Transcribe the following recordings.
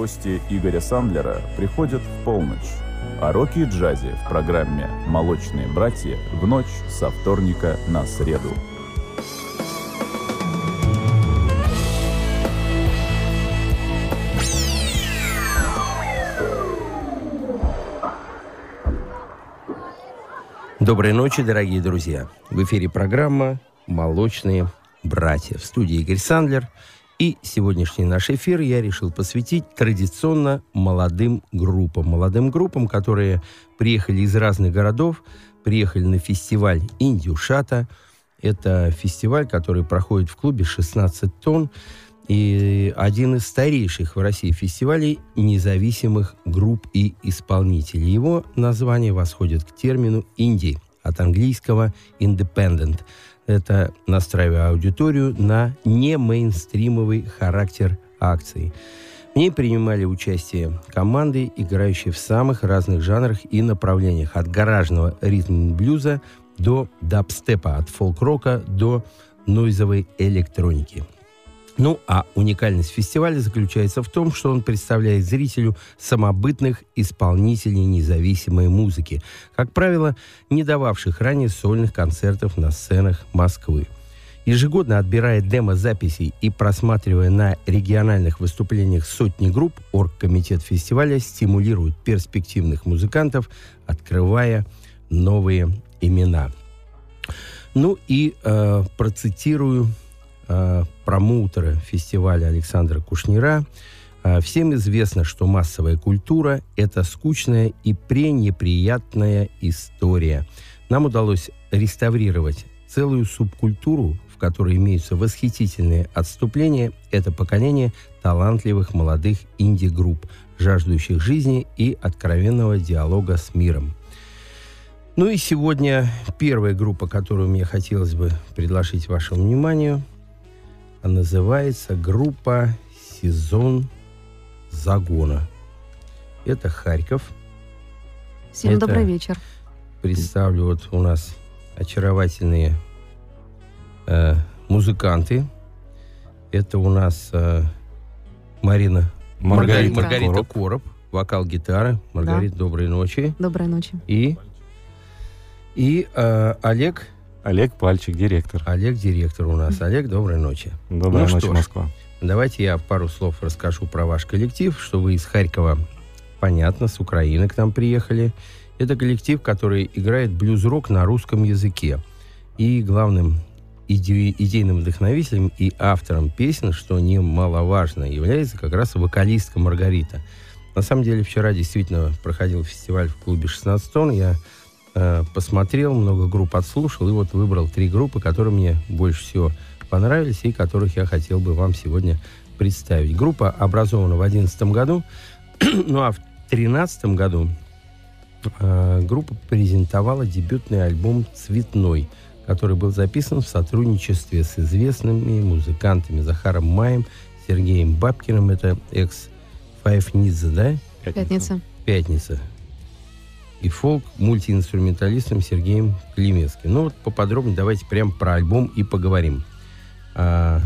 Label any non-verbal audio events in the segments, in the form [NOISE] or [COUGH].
гости Игоря Сандлера приходят в полночь, а роки и джазе в программе «Молочные братья» в ночь со вторника на среду. Доброй ночи, дорогие друзья. В эфире программа «Молочные братья». В студии Игорь Сандлер. И сегодняшний наш эфир я решил посвятить традиционно молодым группам. Молодым группам, которые приехали из разных городов, приехали на фестиваль «Индюшата». Это фестиваль, который проходит в клубе «16 тонн» и один из старейших в России фестивалей независимых групп и исполнителей. Его название восходит к термину «инди» от английского «independent». Это настраивая аудиторию на не мейнстримовый характер акции. В ней принимали участие команды, играющие в самых разных жанрах и направлениях, от гаражного ритм-блюза до дабстепа, от фолк-рока до нойзовой электроники – ну, а уникальность фестиваля заключается в том, что он представляет зрителю самобытных исполнителей независимой музыки, как правило, не дававших ранее сольных концертов на сценах Москвы. Ежегодно отбирая демо-записи и просматривая на региональных выступлениях сотни групп, оргкомитет фестиваля стимулирует перспективных музыкантов, открывая новые имена. Ну и э, процитирую э, промоутера фестиваля Александра Кушнира. Э, всем известно, что массовая культура – это скучная и пренеприятная история. Нам удалось реставрировать целую субкультуру, в которой имеются восхитительные отступления. Это поколение талантливых молодых инди-групп, жаждущих жизни и откровенного диалога с миром. Ну и сегодня первая группа, которую мне хотелось бы предложить вашему вниманию – а называется группа «Сезон загона». Это Харьков. Всем Это добрый вечер. Представлю вот у нас очаровательные э, музыканты. Это у нас э, Марина Маргарита, Маргарита Короб. Короб, вокал гитары. Маргарита, да. доброй ночи. Доброй ночи. И, и э, Олег Олег Пальчик, директор. Олег, директор у нас. Олег, доброй ночи. Доброй ну, ночи, ж, Москва. Давайте я пару слов расскажу про ваш коллектив, что вы из Харькова, понятно, с Украины к нам приехали. Это коллектив, который играет блюз-рок на русском языке. И главным иде- идейным вдохновителем и автором песен, что немаловажно, является как раз вокалистка Маргарита. На самом деле, вчера действительно проходил фестиваль в клубе 16 тонн. Я Э, посмотрел, много групп отслушал, и вот выбрал три группы, которые мне больше всего понравились и которых я хотел бы вам сегодня представить. Группа образована в 2011 году, [CLEARS THROAT] ну а в 2013 году э, группа презентовала дебютный альбом «Цветной», который был записан в сотрудничестве с известными музыкантами Захаром Маем, Сергеем Бабкиным, это экс Five Needs, да? Пятница. Пятница и фолк-мультиинструменталистом Сергеем Климецким. Ну вот поподробнее давайте прямо про альбом и поговорим. А,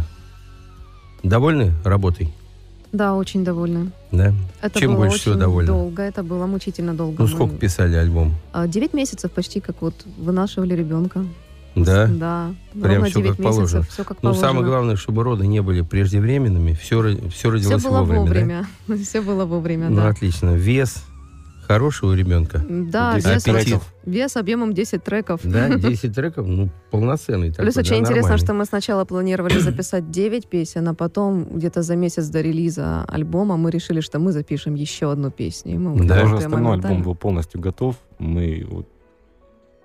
довольны работой? Да, очень довольны. Да? Это Чем было больше всего довольны? долго, это было мучительно долго. Ну, сколько писали альбом? А, девять месяцев почти, как вот вынашивали ребенка. Да? Да. Прям все как месяцев, положено. Все как Но положено. самое главное, чтобы роды не были преждевременными. Все, все родилось все было вовремя. вовремя. [LAUGHS] Да? Все было вовремя, ну, да. отлично. Вес хороший у ребенка. Да, вес, вес объемом 10 треков. Да, [LAUGHS] 10 треков, ну, полноценный. такой, Плюс да, очень интересно, нормальный. что мы сначала планировали [CLEARS THROAT] записать 9 песен, а потом где-то за месяц до релиза альбома мы решили, что мы запишем еще одну песню. И мы Да. Уже остальной альбом был полностью готов. Мы вот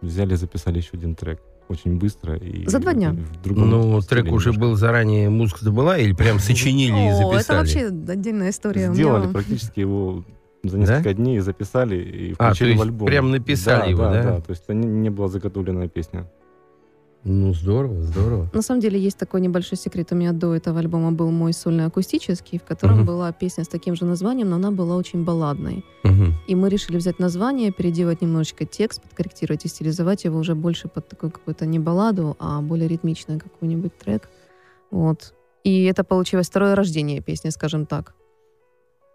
взяли, записали еще один трек. Очень быстро. И За два дня. В другом Ну, трек уже немножко. был заранее, музыка была, или прям сочинили и О, это записали? вообще отдельная история. Сделали практически его за несколько дней записали и А, включили то есть в альбом. прям написали да, его, да? да? То есть это не, не была заготовленная песня. Ну, здорово, здорово. На самом деле есть такой небольшой секрет. У меня до этого альбома был мой сольный акустический, в котором Мгм. была песня с таким же названием, но она была очень балладной. Мгм. И мы решили взять название, переделать немножечко текст, подкорректировать и стилизовать его уже больше под такую какую-то не балладу, а более ритмичный какой-нибудь трек. Вот. И это получилось второе рождение песни, скажем так.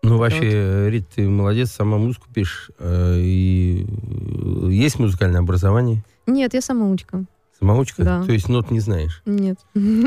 Ну, Вот. вообще, Рит, ты молодец, сама музыку пишешь. э, И э, есть музыкальное образование? Нет, я самоучка. Самоучка? Да. То есть нот не знаешь? Нет.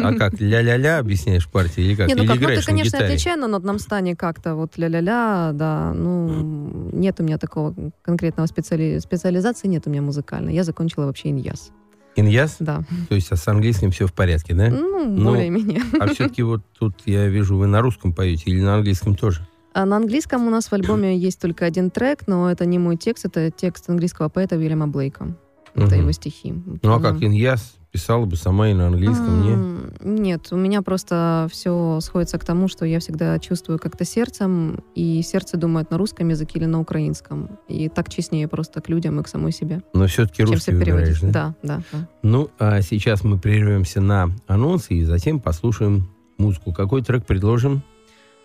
А как, [LAUGHS] ля-ля-ля объясняешь партии или как? Не, ну или как, ну ты, играешь конечно, отличай на нотном стане как-то, вот ля-ля-ля, да, ну, нет у меня такого конкретного специали... специализации, нет у меня музыкальной. Я закончила вообще иньяс, Иньяс? да. То есть а с английским все в порядке, да? Ну, Ну, более-менее. А все-таки вот тут я вижу, вы на русском поете или на английском тоже? А на английском у нас в альбоме [CLEARS THROAT] есть только один трек, но это не мой текст, это текст английского поэта Уильяма Блейка. Это его стихи. Ну а как, Иньяс писала бы сама и на английском, не? М, Нет, у меня просто все сходится к тому, что я всегда чувствую как-то сердцем, и сердце думает на русском языке или на украинском. И так честнее просто к людям и к самой себе, Но все-таки русский выбираешь, да? Да, да, да. Ну, а сейчас мы прервемся на анонсы и затем послушаем музыку. Какой трек предложим?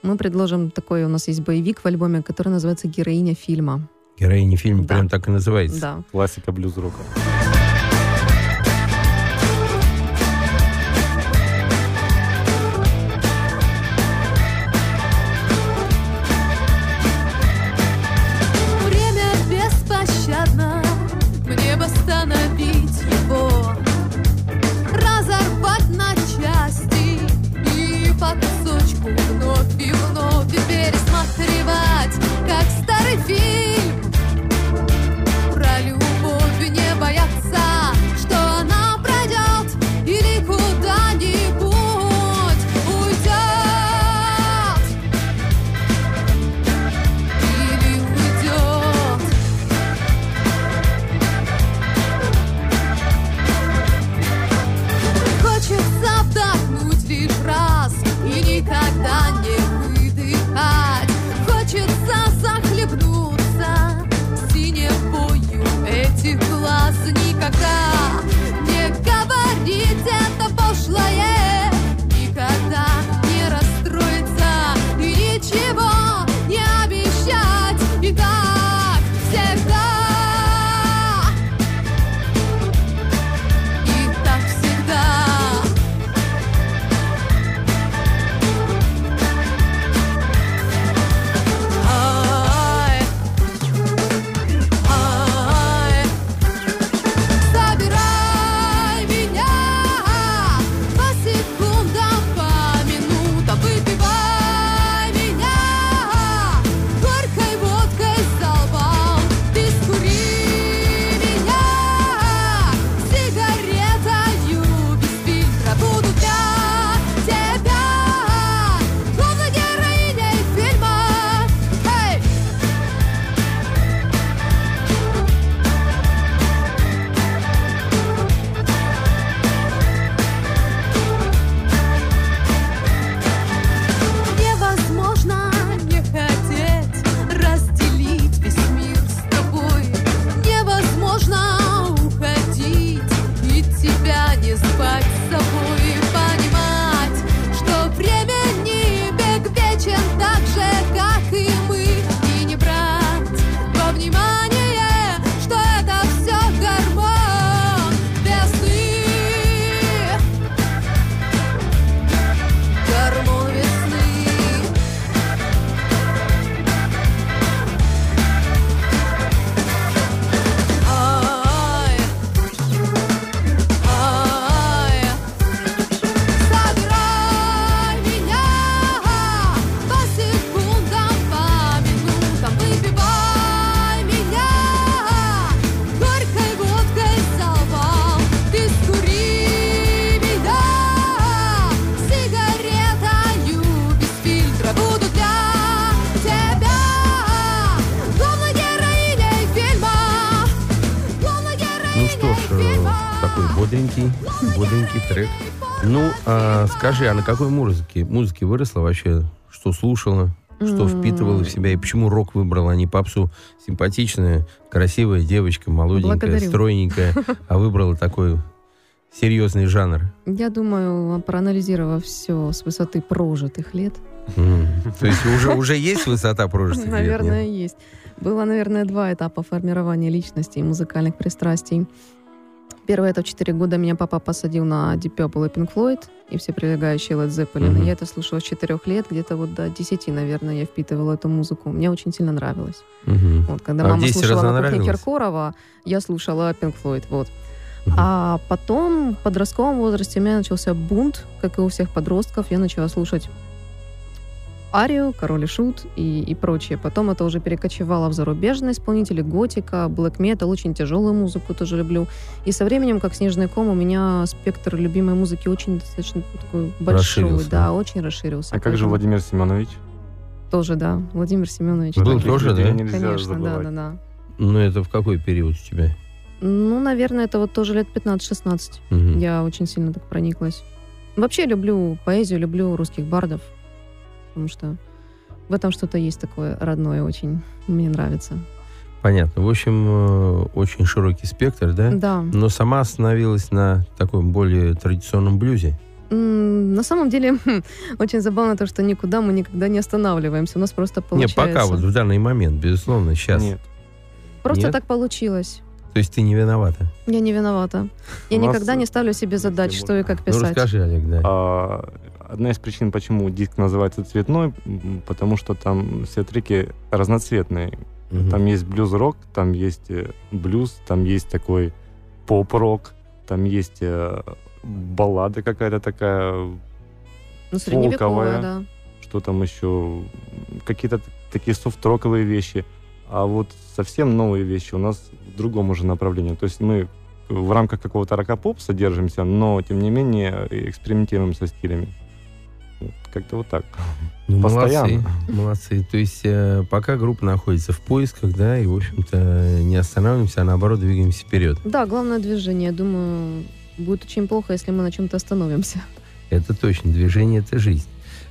Мы предложим такой, у нас есть боевик в альбоме, который называется «Героиня фильма». Героиня фильма Да. прям так и называется. Да. Классика блюз-рока. Скажи, а на какой музыке, музыке выросла вообще? Что слушала? Что впитывала в себя? И почему рок выбрала, а не попсу? Симпатичная, красивая девочка, молоденькая, Благодарю. стройненькая, [LAUGHS] а выбрала такой серьезный жанр. Я думаю, проанализировав все с высоты прожитых лет. То есть уже, уже есть высота прожитых лет, наверное, есть. Было, наверное, два этапа формирования личности и музыкальных пристрастий. Первое, это в 4 года меня папа посадил на Deep Purple и Pink Floyd, и все прилегающие Led Zeppelin. И Я это слушала с 4 лет, где-то вот до 10, наверное, я впитывала эту музыку. Мне очень сильно нравилось. Мгм. Вот, когда А мама 10 слушала на кухне? Киркорова, я слушала Pink Floyd, вот. Мгм. А потом, в подростковом возрасте, у меня начался бунт, как и у всех подростков. Я начала слушать Арию, Король и Шут и, и прочее. Потом это уже перекочевало в зарубежные исполнители, готика, блэк метал, очень тяжелую музыку тоже люблю. И со временем, как снежный ком, у меня спектр любимой музыки очень достаточно такой большой. Расширился. Да, очень расширился. А как же Владимир Семенович? Тоже, да. Владимир Семенович. Был Таких тоже, да? Конечно, да, забывать. да, да. Ну, это в какой период у тебя? Ну, наверное, это вот тоже лет 15-16. Мгм. Я очень сильно так прониклась. Вообще люблю поэзию, люблю русских бардов, потому что в этом что-то есть такое родное очень. Мне нравится. Понятно. В общем, э, очень широкий спектр, да? Да. Но сама остановилась на таком более традиционном блюзе. На самом деле, [LAUGHS] очень забавно то, что никуда мы никогда не останавливаемся. У нас просто Не, получается. пока вот в данный момент, безусловно, сейчас. Нет. Просто Нет? так получилось. То есть ты не виновата. Я не виновата. Я никогда не ставлю себе задач, что и как Ну, писать. расскажи, Олег, да. А, одна из причин, почему диск называется цветной, потому что там все треки разноцветные. Мгм. Там есть блюз-рок, там есть э, блюз, там есть такой поп-рок, там есть э, баллада какая-то такая, Ну, средневековая, да. что там еще, какие-то такие софт-роковые вещи. А вот совсем новые вещи у нас в другом уже направлении. То есть мы в рамках какого-то рок-поп содержимся, но, тем не менее, экспериментируем со стилями. Как-то вот так. [LAUGHS] Ну, постоянно. Молодцы, молодцы. То есть э, пока группа находится в поисках, да, и, в общем-то, не останавливаемся, а наоборот двигаемся вперед. Да, главное движение. Я думаю, будет очень плохо, если мы на чем-то остановимся. Это точно. Движение — это жизнь.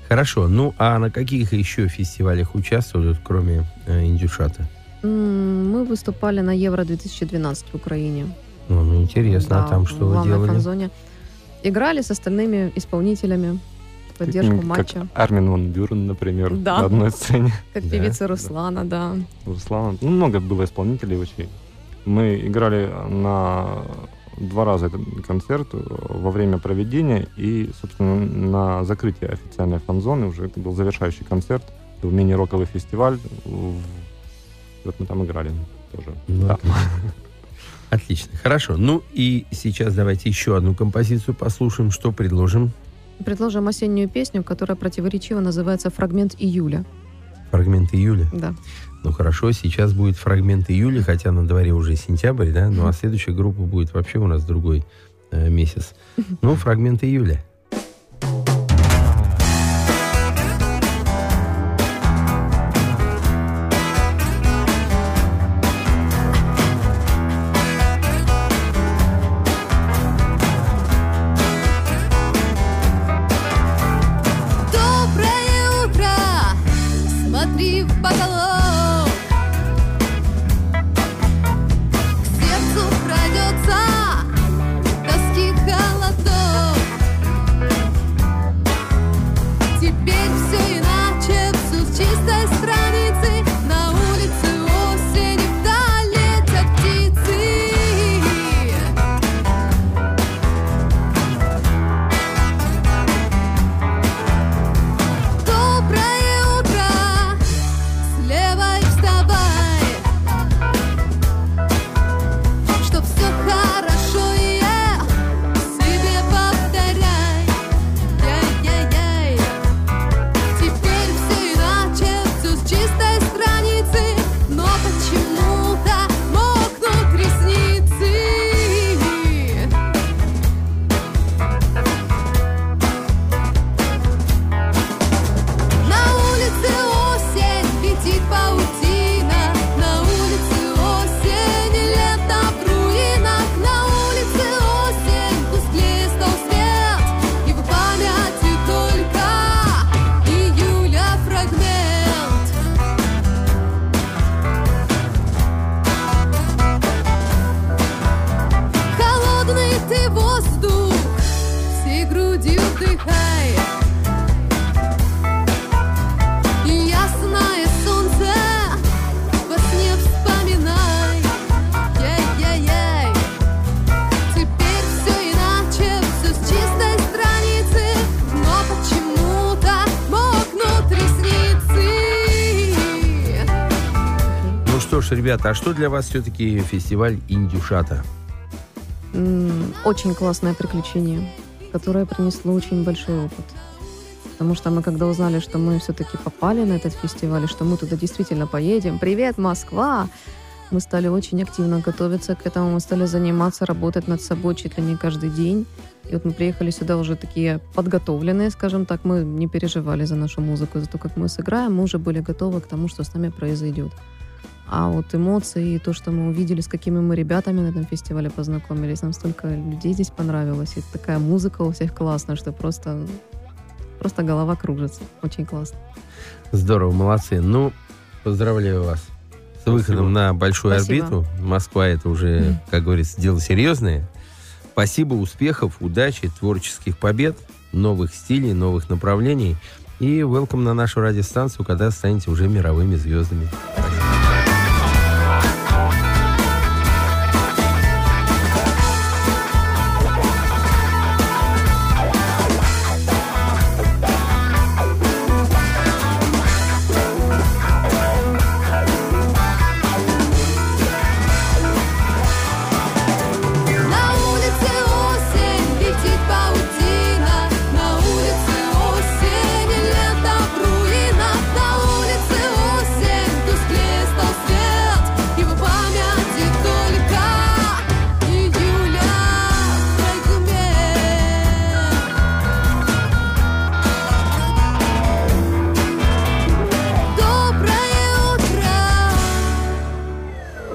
Хорошо. Ну, а на каких еще фестивалях участвуют, кроме э, Индюшата? Мы выступали на Евро-2012 в Украине. Ну, ну, интересно, а Да, там что вы делали? фан-зоне. Играли с остальными исполнителями поддержку Как матча. Армин Ван Бюрен, например, Да. на одной сцене. [LAUGHS] Как Да, певица да. Руслана, да. Руслан. Ну, много было исполнителей очень. Мы играли на два раза этот концерт во время проведения и, собственно, на закрытие официальной фан-зоны уже это был завершающий концерт. Это был мини-роковый фестиваль. Вот мы там играли тоже. Ну, Да. Отлично. Хорошо. Ну и сейчас давайте еще одну композицию послушаем. Что предложим? Предложим осеннюю песню, которая противоречиво называется «Фрагмент июля». Фрагмент июля. Да. Ну хорошо, сейчас будет фрагмент июля, хотя на дворе уже сентябрь, да? Ну а следующая группа будет вообще у нас другой э, месяц. [LAUGHS] Ну, фрагмент июля. Ребята, а что для вас все-таки фестиваль Индюшата? Очень классное приключение, которое принесло очень большой опыт. Потому что мы, когда узнали, что мы все-таки попали на этот фестиваль, и что мы туда действительно поедем, привет, Москва! Мы стали очень активно готовиться к этому, мы стали заниматься, работать над собой чуть ли не каждый день. И вот мы приехали сюда уже такие подготовленные, скажем так, мы не переживали за нашу музыку, за то, как мы сыграем, мы уже были готовы к тому, что с нами произойдет. А вот эмоции и то, что мы увидели, с какими мы ребятами на этом фестивале познакомились, нам столько людей здесь понравилось. И такая музыка у всех классная, что просто, просто голова кружится. Очень классно. Здорово, молодцы. Ну, поздравляю вас с Спасибо. выходом на большую Спасибо. орбиту. Москва это уже, как говорится, дело серьезное. Спасибо, успехов, удачи, творческих побед, новых стилей, новых направлений. И welcome на нашу радиостанцию, когда станете уже мировыми звездами. На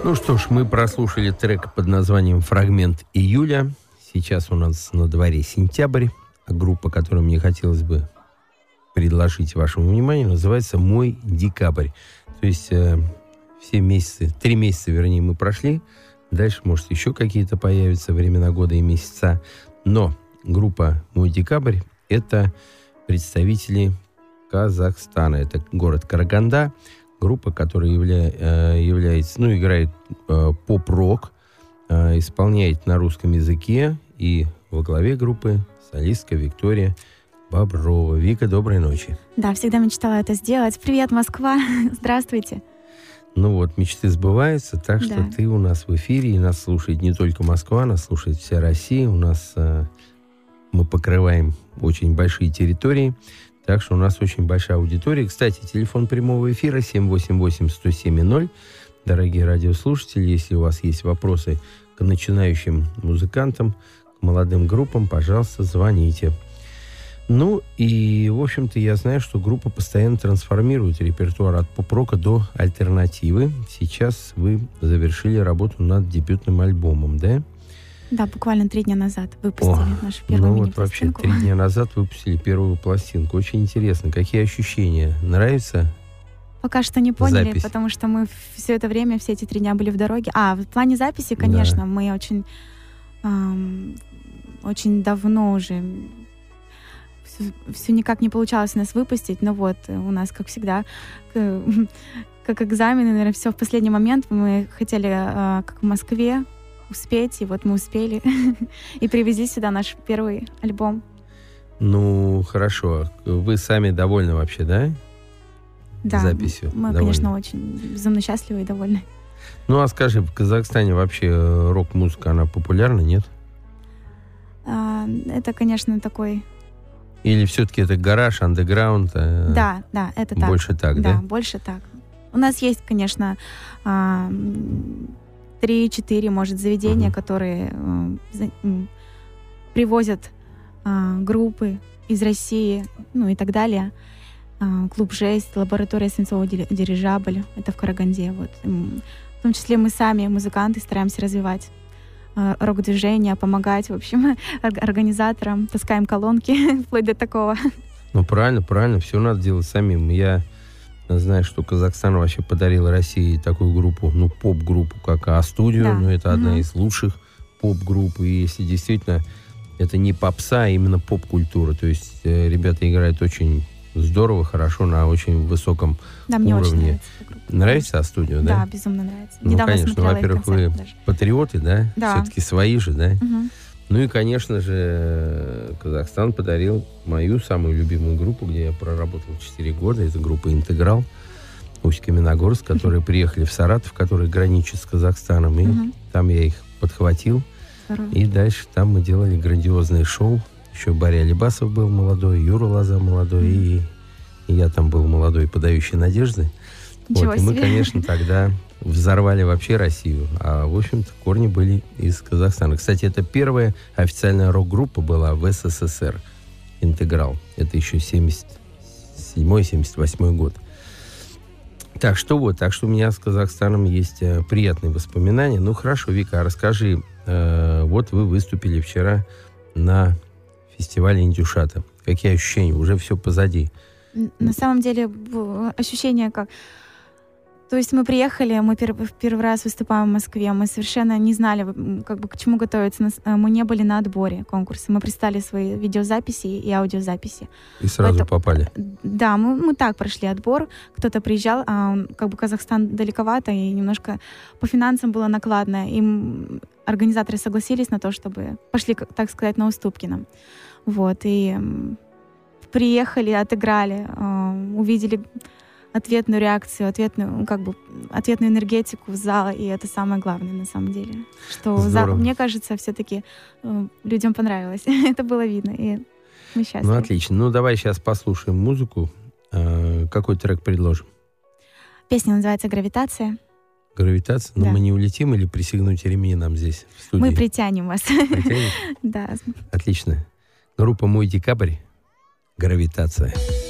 Ну что ж, мы прослушали трек под названием «Фрагмент июля». Сейчас у нас на дворе сентябрь. А группа, которую мне хотелось бы предложить вашему вниманию, называется «Мой декабрь». То есть э, все месяцы, три месяца, вернее, мы прошли. Дальше, может, еще какие-то появятся времена года и месяца. Но группа «Мой декабрь» — это представители Казахстана. Это город Караганда, группа, которая явля- э, является, ну, играет э, поп-рок, э, исполняет на русском языке, и во главе группы солистка Виктория Боброва. Вика, доброй ночи. Да, всегда мечтала это сделать. Привет, Москва! [LAUGHS] Здравствуйте. Ну вот, мечты сбываются, так что Да. ты у нас в эфире, и нас слушает не только Москва, нас слушает вся Россия. У нас э, мы покрываем очень большие территории, так что у нас очень большая аудитория. Кстати, телефон прямого эфира 788-107-0. Дорогие радиослушатели, если у вас есть вопросы к начинающим музыкантам, к молодым группам, пожалуйста, звоните. Ну и, в общем-то, я знаю, что группа постоянно трансформирует репертуар от поп-рока до альтернативы. Сейчас вы завершили работу над дебютным альбомом, да? Да, буквально три дня назад выпустили О, нашу первую ну вот вообще три дня назад выпустили первую пластинку. Очень интересно. Какие ощущения? Нравится? Пока что не поняли, Запись. потому что мы все это время, все эти три дня были в дороге. А, в плане записи, конечно, мы очень, ам, очень давно уже все никак не получалось у нас выпустить, но вот э, у нас, как всегда, [LAUGHS] как экзамены, наверное, все в последний момент. Мы хотели, а, как в Москве, успеть, и вот мы успели [LAUGHS] и привезли сюда наш первый альбом. Ну, хорошо. Вы сами довольны вообще, да? Да, Записью мы, довольны. конечно, очень безумно счастливы и довольны. Ну, а скажи, в Казахстане вообще э, рок-музыка, она популярна, нет? А, Это, конечно, такой... Или все-таки это гараж, андеграунд? э, Да, да, это так. Больше так, да, да? больше так. У нас есть, конечно, а, м, три-четыре, может, заведения, Мгм. которые м, привозят а, группы из России, ну и так далее. А, Клуб «Жесть», лаборатория свинцового дирижабля, это в Караганде. Вот. В том числе мы сами, музыканты, стараемся развивать рок-движение, помогать, в общем, [LAUGHS] ор- организаторам, таскаем колонки, [LAUGHS] вплоть до такого. Ну, правильно, правильно, все надо делать самим. Я знаю, что Казахстан вообще подарил России такую группу, ну, поп-группу, как А-студио, Да. ну, это одна Мгм. из лучших поп-групп, и если действительно это не попса, а именно поп-культура, то есть э, ребята играют очень здорово, хорошо, на очень высоком Да, мне очень Уровне. нравится эта группа. Нравится А-студио, да? Да, безумно нравится. Ну, Недавно конечно, во-первых, вы даже. Патриоты, да? Да. Все-таки свои же, да? Мгм. Ну и, конечно же, Казахстан подарил мою самую любимую группу, где я проработал 4 года. Это группа «Интеграл». Усть-Каменогорск, которые приехали в Саратов, который граничит с Казахстаном. И Мгм. там я их подхватил. Здорово. И дальше там мы делали грандиозное шоу. Еще Барри Алибасов был молодой, Юра Лоза молодой, и, и я там был молодой, подающий надежды. Ничего Вот, и мы, конечно, тогда взорвали вообще Россию. А, в общем-то, корни были из Казахстана. Кстати, это первая официальная рок-группа была в СССР. Интеграл. Это еще 77-78 год. Так что вот, так что у меня с Казахстаном есть э, приятные воспоминания. Ну хорошо, Вика, а расскажи, э, вот вы выступили вчера на фестивале Индюшата. Какие ощущения? Уже все позади. На самом деле ощущение как... То есть мы приехали, мы пер- в первый раз выступаем в Москве, мы совершенно не знали, как бы к чему готовиться. Э, Мы не были на отборе конкурса, мы представили свои видеозаписи и аудиозаписи. И сразу Это- попали. Да, мы, мы так прошли отбор. Кто-то приезжал, а он, как бы Казахстан далековато, и немножко по финансам было накладно. И м, организаторы согласились на то, чтобы пошли, так сказать, на уступки нам. Вот, и приехали, отыграли, э, увидели ответную реакцию, ответную, ну, как бы, ответную энергетику зала, и это самое главное на самом деле. Что зал- Здорово. мне кажется, все-таки людям понравилось. [LAUGHS] это было видно, и мы счастливы. Ну, отлично. Ну, давай сейчас послушаем музыку. Э, какой трек предложим? Песня называется «Гравитация». Гравитация? Но Да. мы не улетим или присягнуть ремни нам здесь, в студии? Мы притянем вас. Притянем? [LAUGHS] Да. Отлично. Группа «Мой декабрь». Гравитация. В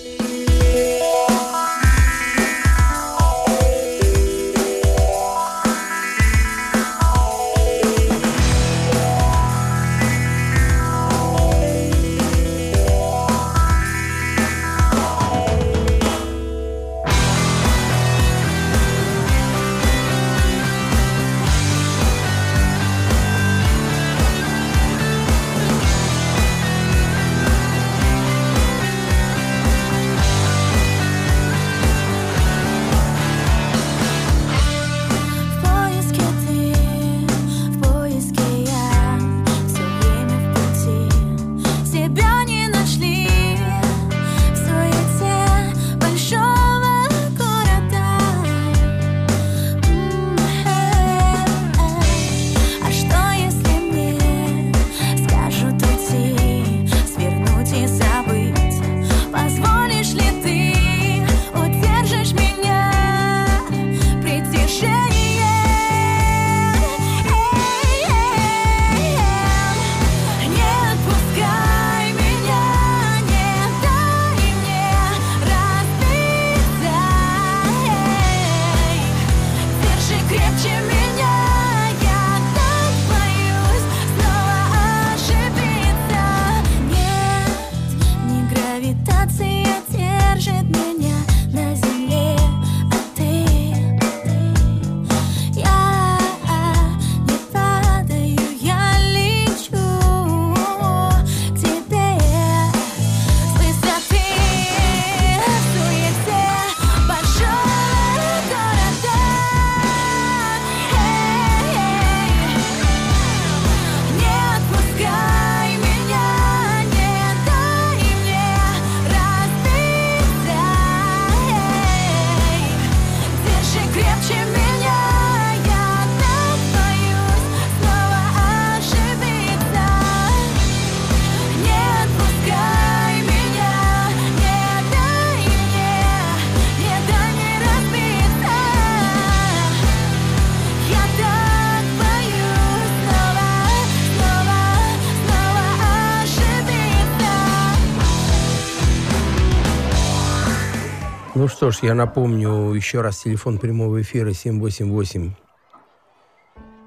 что ж, я напомню еще раз телефон прямого эфира 788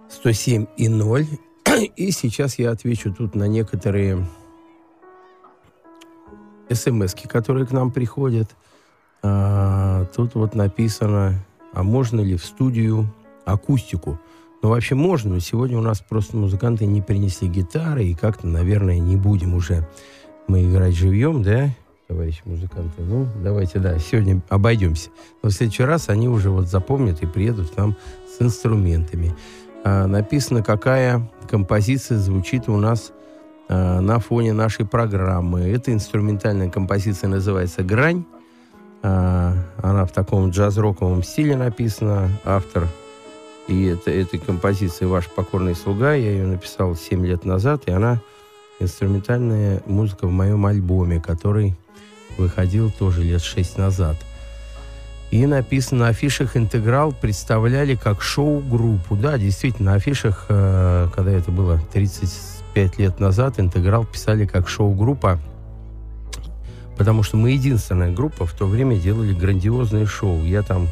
107 и 0. [CLEARS THROAT] И сейчас я отвечу тут на некоторые смс которые к нам приходят. А, тут вот написано, а можно ли в студию акустику? Ну, вообще можно, но сегодня у нас просто музыканты не принесли гитары, и как-то, наверное, не будем уже мы играть живьем, да, товарищи музыканты? Ну, давайте, да, сегодня обойдемся. Но в следующий раз они уже вот запомнят и приедут к нам с инструментами. А, написано, какая композиция звучит у нас а, на фоне нашей программы. Эта инструментальная композиция называется «Грань». А, Она в таком джаз-роковом стиле написана, автор. И это, этой композиции «Ваш покорный слуга». Я ее написал 7 лет назад, и она инструментальная музыка в моем альбоме, который выходил тоже лет 6 назад. И написано на афишах «Интеграл» представляли как шоу-группу. Да, действительно, на афишах, э, когда это было 35 лет назад, «Интеграл» писали как шоу-группа, потому что мы единственная группа в то время делали грандиозные шоу. Я там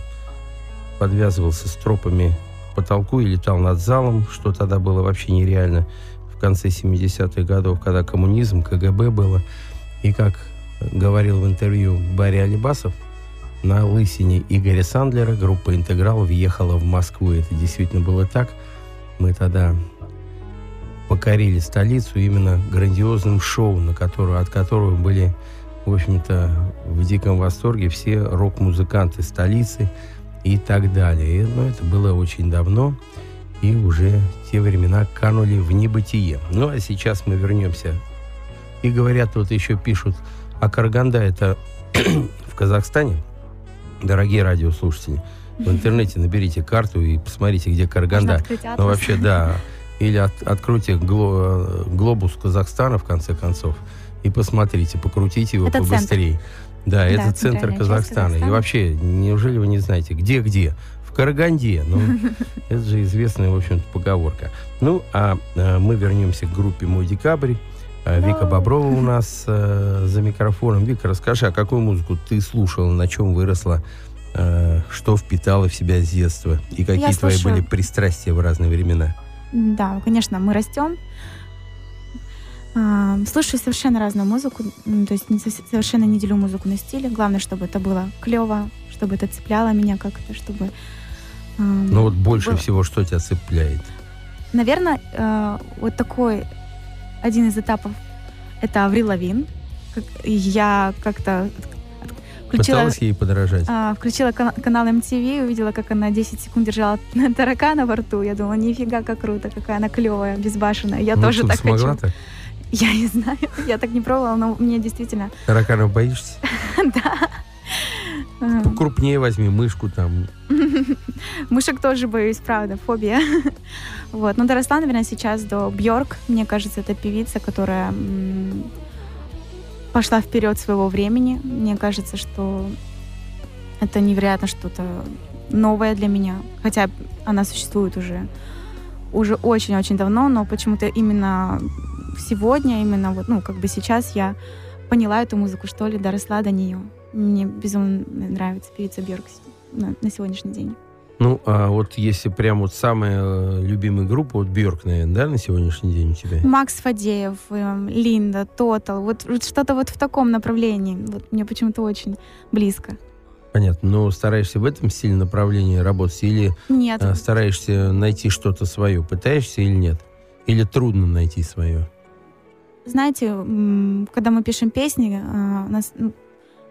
подвязывался с тропами к потолку и летал над залом, что тогда было вообще нереально в конце 70-х годов, когда коммунизм, КГБ было. И как говорил в интервью Барри Алибасов, на лысине Игоря Сандлера группа «Интеграл» въехала в Москву. Это действительно было так. Мы тогда покорили столицу именно грандиозным шоу, на которое, от которого были, в общем-то, в диком восторге все рок-музыканты столицы и так далее. И, ну, это было очень давно, и уже те времена канули в небытие. Ну, а сейчас мы вернемся. И говорят, вот еще пишут, а Караганда это [CLEARS THROAT] в Казахстане? Дорогие радиослушатели, в интернете наберите карту и посмотрите, где Караганда. Ну, вообще, да. Или от- откройте гло- глобус Казахстана, в конце концов, и посмотрите, покрутите его Это центр. побыстрее. Да, Да, это центр часть Казахстана. И Казахстана. вообще, неужели вы не знаете, где-где? В Караганде. Ну, [LAUGHS] это же известная, в общем-то, поговорка. Ну, а э, мы вернемся к группе «Мой декабрь». Э, Вика Боброва у нас э, за микрофоном. Вика, расскажи, а какую музыку ты слушала, на чем выросла, э, что впитала в себя с детства? И какие твои слушаю- были пристрастия в разные времена? Да, конечно, мы растем. А, Слушаю совершенно разную музыку, то есть не совершенно не делю музыку на стиле. Главное, чтобы это было клево, чтобы это цепляло меня как-то, чтобы... ам, Ну вот больше было- всего что тебя цепляет? Наверное, э, вот такой один из этапов это Аврил Лавин. Я как-то включила, Пыталась ей подражать? а, включила кана- канал MTV, увидела, как она 10 секунд держала [LAUGHS] таракана во рту. Я думала, нифига, как круто, какая она клевая, безбашенная. Я Ну, тоже так смогла хочу. так? [LAUGHS] Я не знаю, я так не пробовала, но мне действительно, Тараканов боишься? [LAUGHS] да. Крупнее возьми мышку там. [LAUGHS] Мышек тоже боюсь, правда, фобия. [LAUGHS] Вот, но доросла, наверное, сейчас до Бьорк. Мне кажется, это певица, которая пошла вперед своего времени. Мне кажется, что это невероятно что-то новое для меня. Хотя она существует уже уже очень-очень давно, но почему-то именно сегодня, именно вот, ну, как бы сейчас я поняла эту музыку, что ли, доросла до нее. Мне безумно нравится певица Бьорк на, на сегодняшний день. Ну, а вот если прям вот самая э, любимая группа, вот Бьорк, наверное, да, на сегодняшний день у тебя? Макс Фадеев, эм, Линда, Тотал, вот, вот что-то вот в таком направлении. Вот мне почему-то очень близко. Понятно. Но стараешься в этом стиле направлении работать или Нет, а, стараешься найти что-то свое? Пытаешься или нет? Или трудно найти свое? знаете, когда мы пишем песни, у нас ну,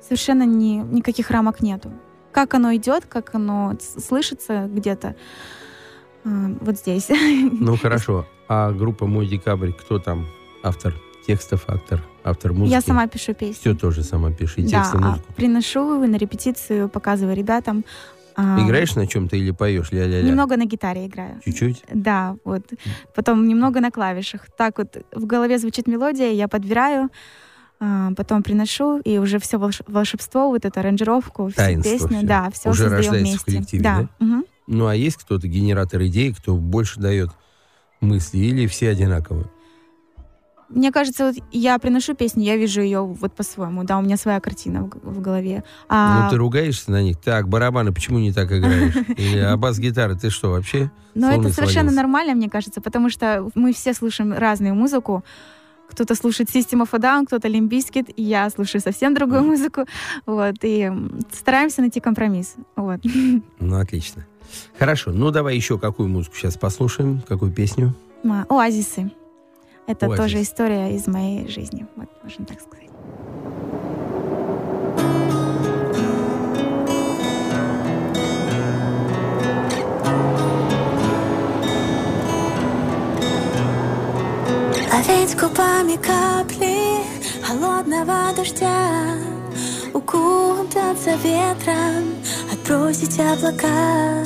совершенно ни- никаких рамок нету. Как оно идет, как оно слышится где-то, а, вот здесь. [LAUGHS] Ну, хорошо. А группа «Мой декабрь», кто там автор текстов, автор, автор музыки? Я сама пишу песни. Все тоже сама пишешь, и да, текст, и а музыку. приношу на репетицию, показываю ребятам. а, Играешь на чем-то или поешь ля-ля-ля? Немного на гитаре играю. Чуть-чуть? Да, вот. Потом немного на клавишах. Так вот в голове звучит мелодия, я подбираю, а, потом приношу, и уже все волшебство, вот эту аранжировку, всю Таинство песню, всё. да, все Уже создаем рождается в вместе. коллективе, да. мгм. Ну, а есть кто-то генератор идей, кто больше дает мысли, или все одинаковые? Мне кажется, вот я приношу песню, я вижу ее вот по-своему, да, у меня своя картина в, в голове. А, Ну, ты ругаешься на них? Так, барабаны, почему не так играешь? [LAUGHS] Или, а бас-гитара, ты что, вообще? С это совершенно нормально, мне кажется, потому что мы все слушаем разную музыку. Кто-то слушает System of a Down, кто-то Limp Bizkit, и я слушаю совсем другую музыку. Вот, и стараемся найти компромисс. Вот. [LAUGHS] Ну, отлично. Хорошо, ну давай еще какую музыку сейчас послушаем, какую песню? Оазисы. Это Оазис. тоже история из моей жизни, вот, можно так сказать. Ловить губами капли холодного дождя Укус окутаться ветром, отбросить облака.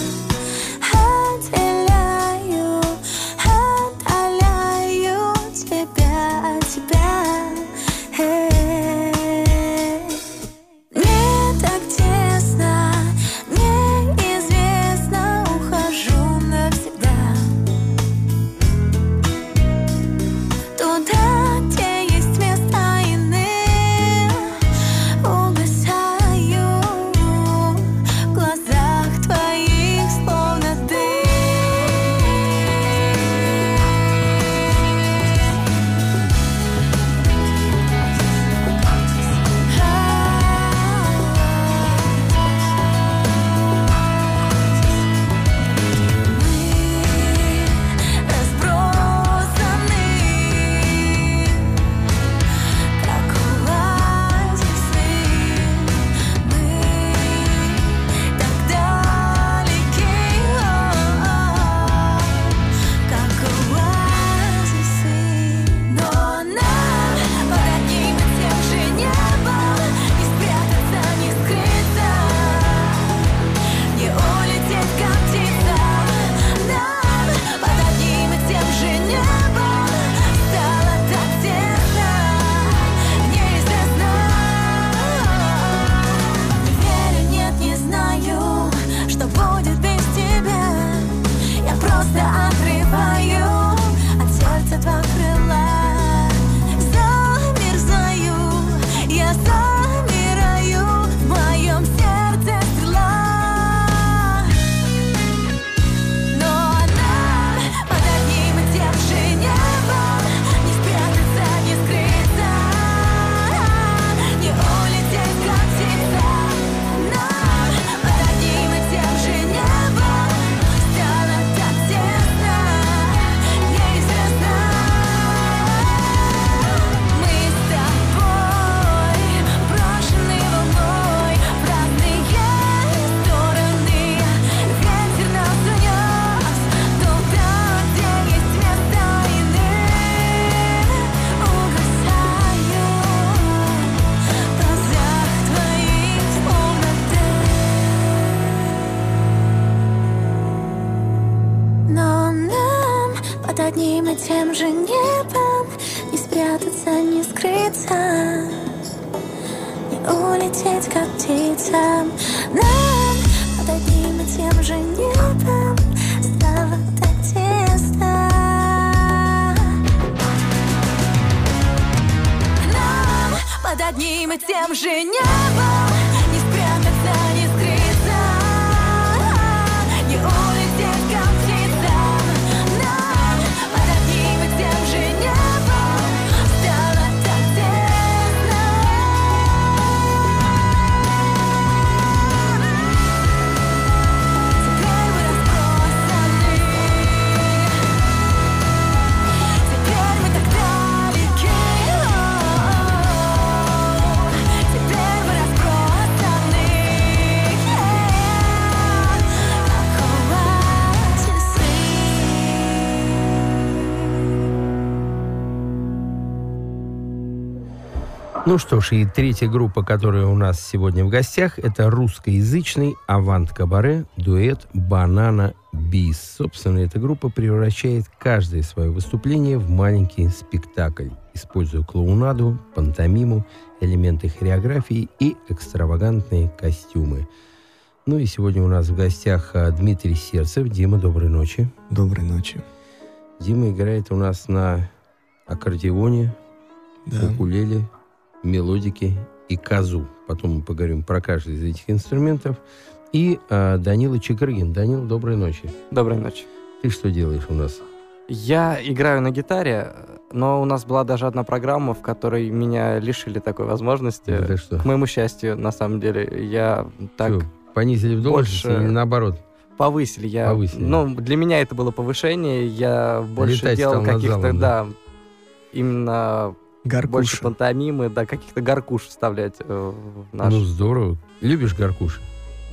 Ну что ж, и третья группа, которая у нас сегодня в гостях, это русскоязычный авант-кабаре дуэт «Банана Бис». Собственно, эта группа превращает каждое свое выступление в маленький спектакль, используя клоунаду, пантомиму, элементы хореографии и экстравагантные костюмы. Ну и сегодня у нас в гостях а, Дмитрий Сердцев. Дима, доброй ночи. Доброй ночи. Дима играет у нас на аккордеоне, Да. укулеле, мелодики и казу. Потом мы поговорим про каждый из этих инструментов. И а, Данила Чекрыгин. Данил, доброй ночи. Доброй ночи. Ты что делаешь у нас? Я играю на гитаре, но у нас была даже одна программа, в которой меня лишили такой возможности. Это что? К моему счастью, на самом деле, я так Чё, понизили в должности больше- или наоборот? повысили. Я, Повысили. Ну, для меня это было повышение. Я больше Летать делал каких-то, залом, да, именно больше Гаркуша. пантомимы, да, каких-то горкуш вставлять э, в наш. Ну, здорово. Любишь горкуш?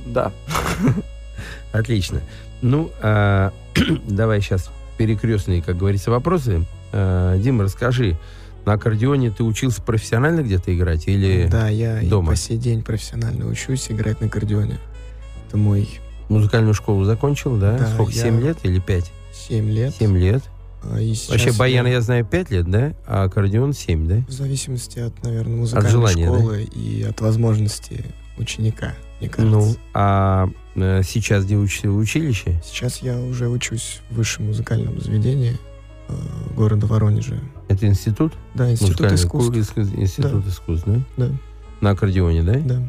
Да. [LAUGHS] Отлично. Ну, а, [CLEARS THROAT] давай сейчас перекрестные, как говорится, вопросы. А, Дима, расскажи, На аккордеоне ты учился профессионально где-то играть или Да, я и дома? по сей день профессионально учусь играть на аккордеоне. Это мой музыкальную школу закончил, да? Да, Сколько, я- 7 лет или 5? 7 лет. 7 лет. А, и Вообще баян, я знаю, 5 лет, да? А аккордеон 7, да? В зависимости от, наверное, музыкальной желания, да? школы и от возможности ученика, мне кажется. Ну, а э, сейчас где учишься? В училище? Сейчас я уже учусь в высшем музыкальном заведении э, города Воронежа. Это институт? Да, Институт искусств. ку- иск- Институт искусств, да? Да, На аккордеоне, да? да.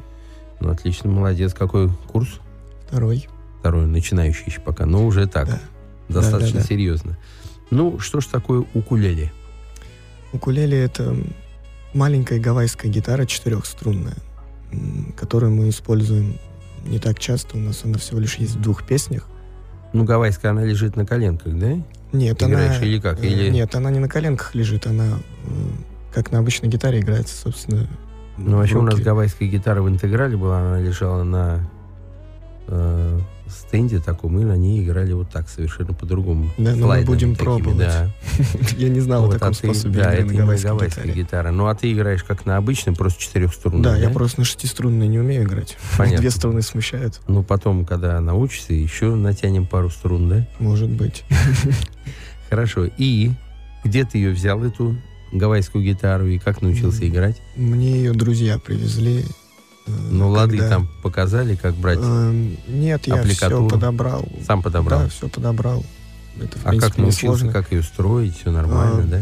Ну, отлично, молодец. Какой курс? Второй. Второй, начинающий еще пока, но уже так, Да. достаточно Да, да, да. серьезно. Ну, что ж такое укулеле? Укулеле — это маленькая гавайская гитара четырехструнная, которую мы используем не так часто. У нас она всего лишь есть в двух песнях. Ну, гавайская, она лежит на коленках, да? Нет, Играешь она... или как? э, Или... Нет, она не на коленках лежит, она как на обычной гитаре играется, собственно. Ну, вообще в у нас гавайская гитара в интеграле была, она лежала на э, стенде таком, на ней играли вот так, совершенно по-другому. Да, но мы будем такими, пробовать. Да. [LAUGHS] Я не знал Вот, о таком а ты- способе да, игры на гавайской гитаре. гитара. Ну, а ты играешь как на обычной, просто четырехструнной, Да, я просто на шестиструнной не умею играть. [LAUGHS] Понятно. Две струны смущают. Ну, потом, когда научишься, еще натянем пару струн, да? Может быть. [LAUGHS] Хорошо. И где ты ее взял, эту гавайскую гитару, и как научился играть? Мне ее друзья привезли. Э, Ну, лады когда- там показали, как брать. Эм, Нет, я все подобрал. Сам подобрал. Да, все подобрал. Это, в а принципе, как научился, несложно. как ее строить, все нормально, А, да?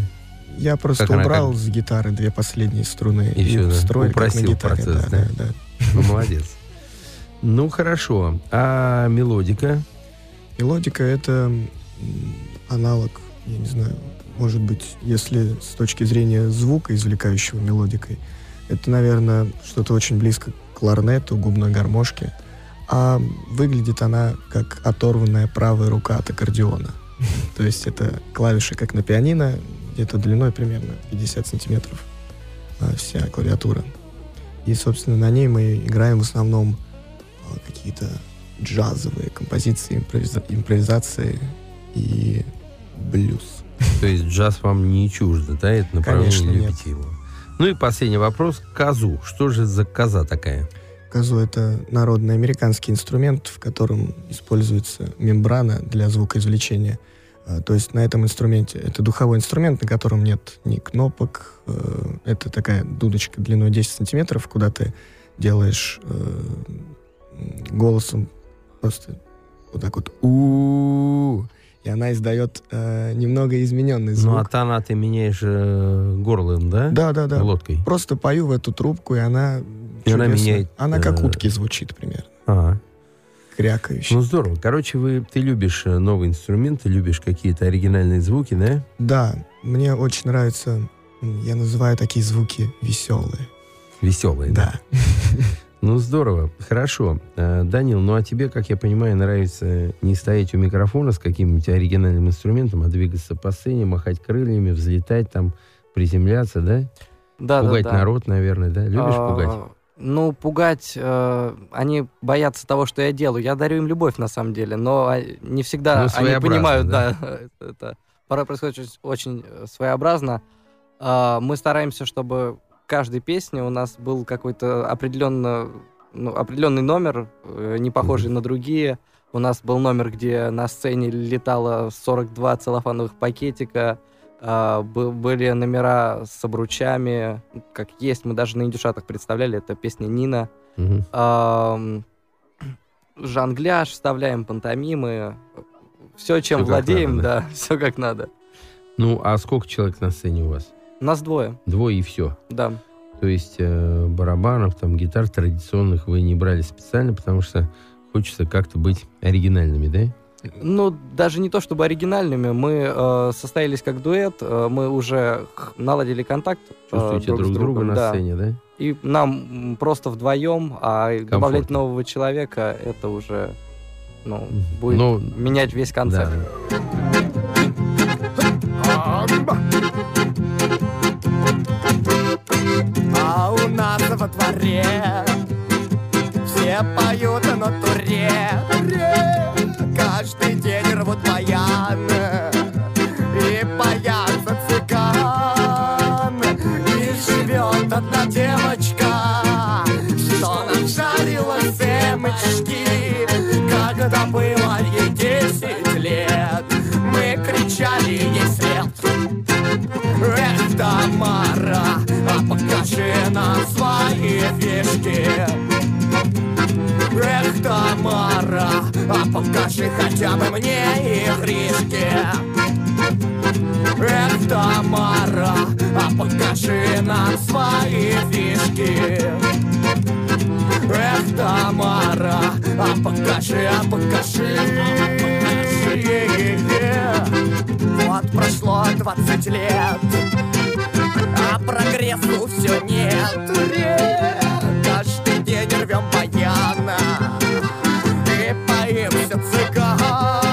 Я просто как она, убрал как- с гитары две последние струны И всё, да? встроил как на Упростил гитаре. процесс, да, да? да, да. Ну, молодец. Ну, хорошо. А мелодика? Мелодика — это аналог, я не знаю, может быть, если с точки зрения звука, извлекающего мелодикой, это, наверное, что-то очень близко к кларнету, губной гармошке, а выглядит она как оторванная правая рука от аккордеона. [LAUGHS] То есть это клавиши, как на пианино, где-то длиной примерно 50 сантиметров а, вся клавиатура. И, собственно, на ней мы играем в основном а, какие-то джазовые композиции, импровиза- импровизации и блюз. То есть джаз вам не чуждо, да? Это направление, Конечно, нет. любите его. Ну и последний вопрос. Казу. Что же за коза такая? Казу — это народный американский инструмент, в котором используется мембрана для звукоизвлечения. А, То есть на этом инструменте это духовой инструмент, на котором нет ни кнопок. э, Это такая дудочка длиной 10 сантиметров, куда ты делаешь э, голосом просто вот так вот у и она издает э, немного измененный звук. Ну, а тона ты меняешь э, горлом, да? Да, да, да. Глоткой. Просто пою в эту трубку, и она И она меняет, Она как э, утки звучит примерно. Ага. Крякающий. Ну, здорово. Короче, вы, ты любишь э, новые инструменты, любишь какие-то оригинальные звуки, да? Да, мне очень нравится, м, я называю такие звуки веселые. Веселые, да? Да. [LAUGHS] Ну, здорово. Хорошо. Э, Данил, ну а тебе, как я понимаю, нравится не стоять у микрофона с каким-нибудь оригинальным инструментом, а двигаться по сцене, махать крыльями, взлетать там, приземляться, да? Да, пугать да, да. народ, наверное, да? Любишь А, пугать? Ну, пугать, э, они боятся того, что я делаю. Я дарю им любовь, на самом деле, но а, не всегда Ну, они понимают, да? да, [LAUGHS] это порой происходит очень, э, своеобразно. А, Мы стараемся, чтобы каждой песне у нас был какой-то определенно, ну, определенный номер, э, не похожий на другие. У нас был номер, где на сцене летало 42 целлофановых пакетика, а, бы- были номера с обручами, как есть, мы даже на индюшатах представляли, это песня Нина. Ам, жонгляж вставляем, пантомимы, все, чем как владеем, надо, да, [LAUGHS] все как надо. Ну, а сколько человек на сцене у вас? Нас двое, Двое и все. да. То есть э, барабанов, там, гитар традиционных вы не брали специально, потому что хочется как-то быть оригинальными, да? Ну, даже не то чтобы оригинальными, мы э, состоялись как дуэт, э, мы уже наладили контакт э, Чувствуете друг, с друга другом, на да. сцене, да? И нам просто вдвоем, а добавлять нового человека, это уже, ну, будет Ну, менять весь концепт. Да. валяется во дворе. Все поют на туре. Каждый день рвут баян И боятся цыган. И живет одна девочка Что нам жарила семечки Когда было ей десять лет. Мы кричали ей след Эх, Тамара, а покажи нам свои фишки. Эх, Тамара, а покажи хотя бы мне игришки Эх, Тамара, а покажи нам свои фишки. Эх, Тамара, а покажи, а покажи Вот прошло 20 лет А прогрессу все нет. Каждый день рвем баяна И поимся цыган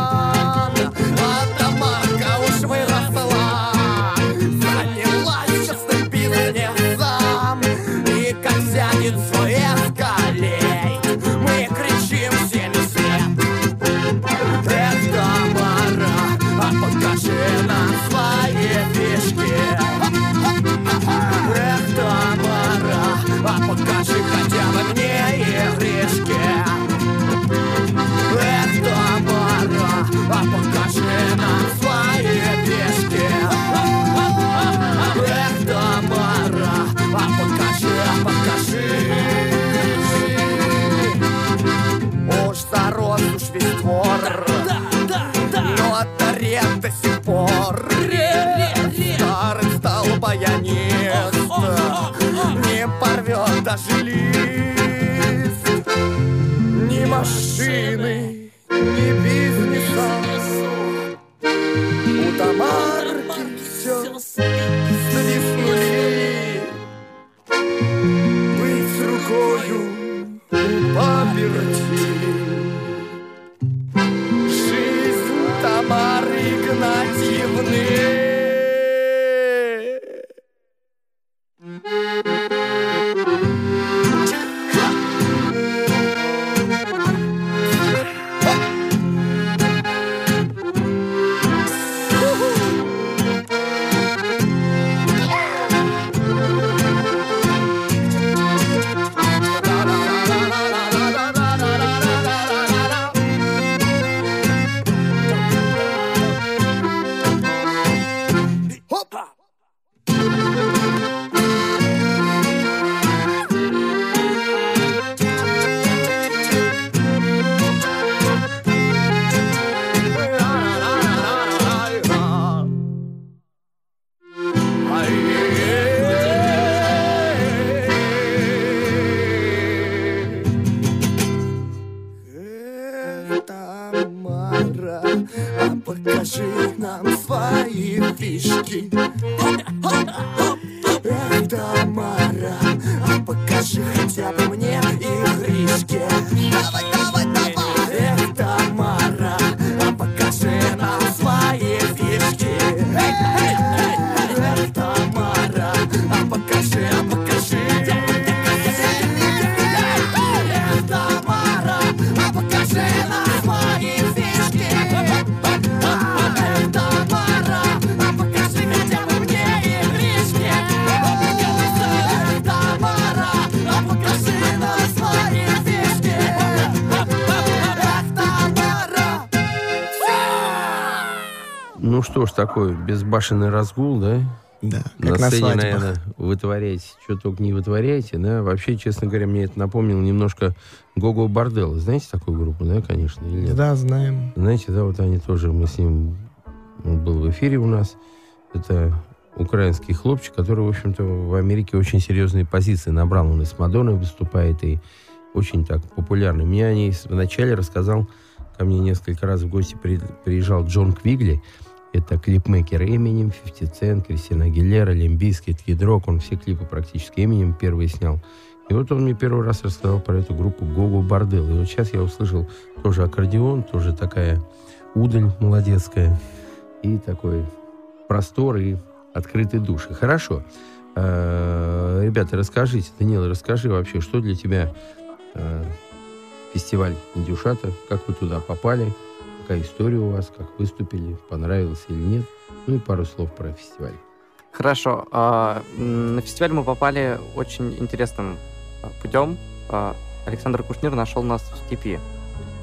даже лист Ни машины, ни такой безбашенный разгул, да? Да, на как на сцене, свадьбах. наверное, вытворяете, что только не вытворяете, да? Вообще, честно говоря, мне это напомнило немножко Гого Бордел. Знаете такую группу, да, конечно, или нет? Да, знаем. Знаете, да, вот они тоже, мы с ним, он был в эфире у нас. Это украинский хлопчик, который, в общем-то, в Америке очень серьезные позиции набрал. Он и с Мадонной выступает, и очень так популярный. Мне они вначале рассказал, ко мне несколько раз в гости при- приезжал Джон Квигли, это клипмейкер Эминем, 50 Cent, Кристина Агилера, Лимбийский, Кидрок. Он все клипы практически Эминем первый снял. И вот он мне первый раз рассказал про эту группу Гого Бордел. И вот сейчас я услышал тоже аккордеон, тоже такая удаль молодецкая. И такой простор и открытый душ. И Хорошо. Э, Ребята, расскажите, Данила, расскажи вообще, что для тебя э, фестиваль Индюшата, как вы туда попали, какая история у вас, как выступили, понравилось или нет. Ну и пару слов про фестиваль. Хорошо. а, На фестиваль мы попали очень интересным а, путем. А, Александр Кушнир нашел нас в степи.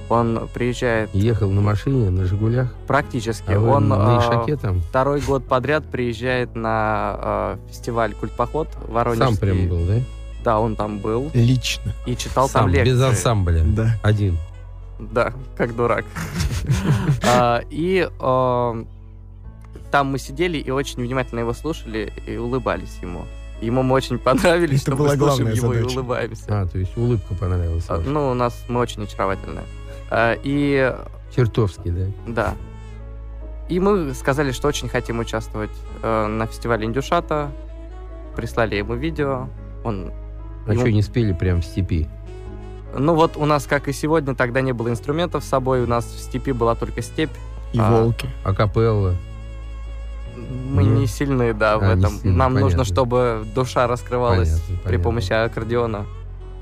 Он приезжает Ехал на машине, на «Жигулях». практически. А Он на Ишаке там? второй год подряд приезжает на фестиваль «Культпоход» Воронежский. Сам прям был, да? Да, он там был Лично, и читал Сам, там лекции. без ансамбля. да. Один. Да, как дурак. А, И э, там мы сидели и очень внимательно его слушали и улыбались ему. Ему мы очень понравились, Это что мы слушаем его и задача. улыбаемся. А, то есть улыбка понравилась. А. Ну, у нас мы очень очаровательные. А, И Чертовски, да? да. И мы сказали, что очень хотим участвовать э, на фестивале Индюшата. Прислали ему видео. Он А Ему- что, не спели прям в степи? Ну вот у нас, как и сегодня, тогда не было инструментов с собой, у нас в степи была только степь. И А, волки. Акапелла. Мы Ну, не сильны, да, в а, не этом. сильны, Нам нужно, понятно. чтобы душа раскрывалась Понятно, при понятно. помощи аккордеона.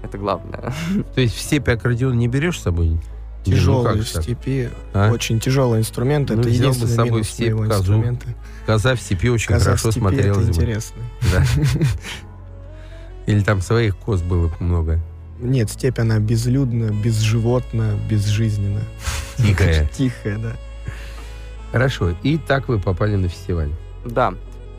Это главное. То есть в степи аккордеон не берешь с собой? Ну Тяжелый как в степи. А? Очень тяжелый инструмент. Ну, это взял бы с единственный собой минус в степь моего козу. инструмента. Коза в степи очень Коза в хорошо степи смотрелась это бы. интересно. Да. [LAUGHS] Или там своих коз было много. Нет, степь, она безлюдна, безживотна, безжизненна. Тихая. [LAUGHS] Тихая, да. Хорошо. И так вы попали на фестиваль. Да.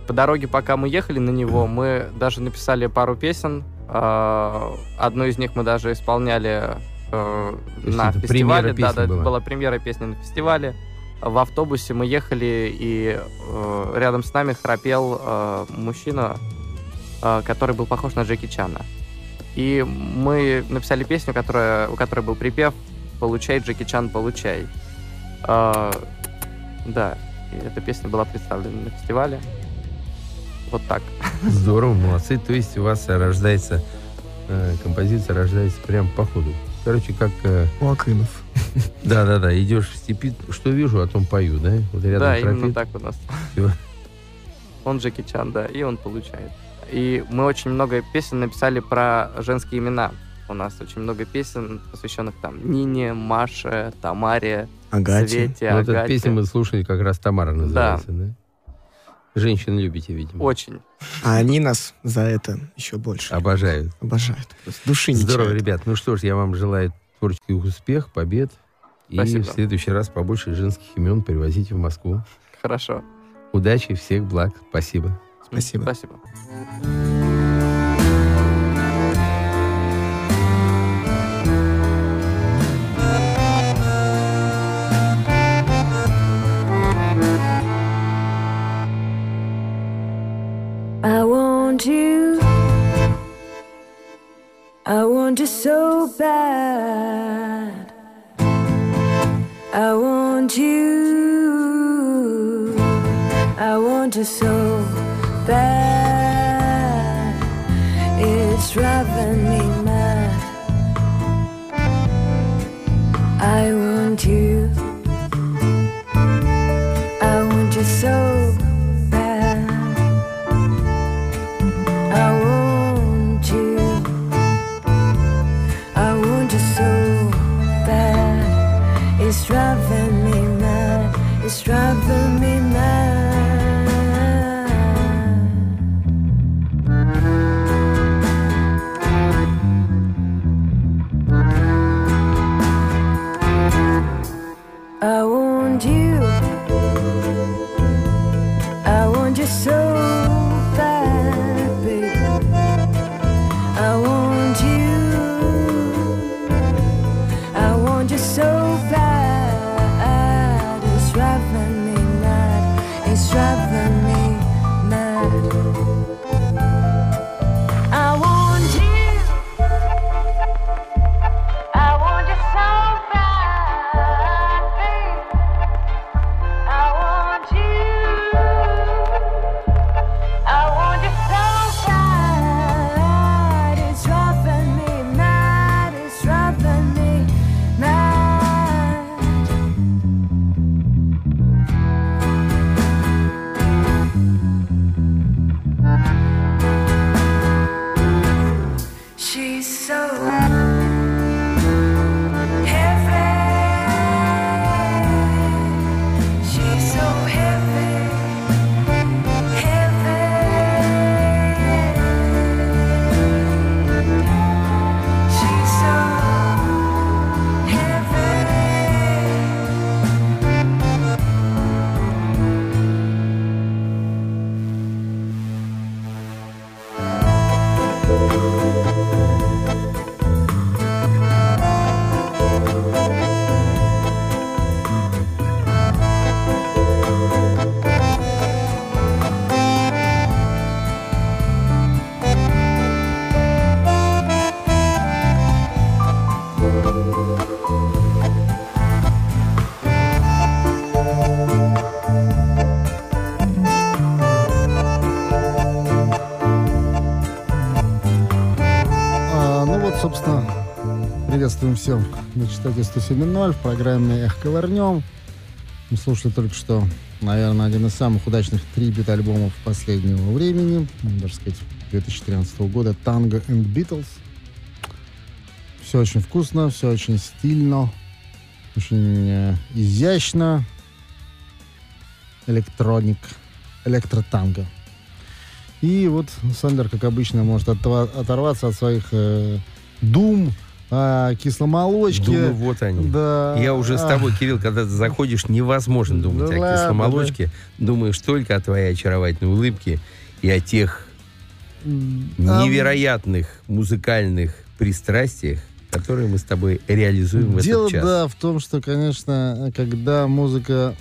По дороге, пока мы ехали на него, мы даже написали пару песен. А, Одну из них мы даже исполняли э, на фестивале. Да, да, это была? была премьера песни на фестивале. В автобусе мы ехали, и э, рядом с нами храпел э, мужчина, который был похож на Джеки Чана. И мы написали песню, которая, у которой был припев «Получай, Джеки Чан, получай». А, да, и эта песня была представлена на фестивале. Вот так. Здорово, молодцы. То есть у вас рождается, э, композиция рождается прям по ходу. Короче, как... э, У Акынов. [LAUGHS] Да-да-да, идешь в степи, что вижу, о том пою, да? Вот рядом да, именно храпит. так у нас. Всё. Он Джеки Чан, да, и он получает. И мы очень много песен написали про женские имена. У нас очень много песен, посвященных там Нине, Маше, Тамаре, Агате. Свете, Ну, вот эту Агате. песню мы слушали, как раз Тамара называется, да? Женщин любите, видимо. Очень. А они нас за это еще больше Обожают. обожают. Просто души не Здорово, чают. ребят. Ну что ж, я вам желаю творческих успех, побед. И Спасибо. в следующий раз побольше женских имен привозите в Москву. Хорошо. Удачи, всех благ. Спасибо. Спасибо. Спасибо. I want you. I want you so bad. I want you. I want you so bad. It's driving me mad. I want you. I want you so bad. I want you. I want you so bad. It's driving me mad. It's driving всем на частоте 107.0 в программе «Эх, ковырнем». Мы слушали только что, наверное, один из самых удачных трибют-альбомов последнего времени, даже сказать, 2013 года «Танго and Beatles». Все очень вкусно, все очень стильно, очень э, изящно. Электроник, электротанго. И вот Сандер, как обычно, может оторваться от своих э, дум о кисломолочке. Думаю, вот они. Да. Я уже с А, тобой, Кирилл, когда ты заходишь, невозможно думать Да о ладно, кисломолочке. Думаешь только о твоей очаровательной улыбке и о тех м, невероятных музыкальных пристрастиях, которые мы с тобой реализуем в Дело, этот час. да, в том, что, конечно, когда музыка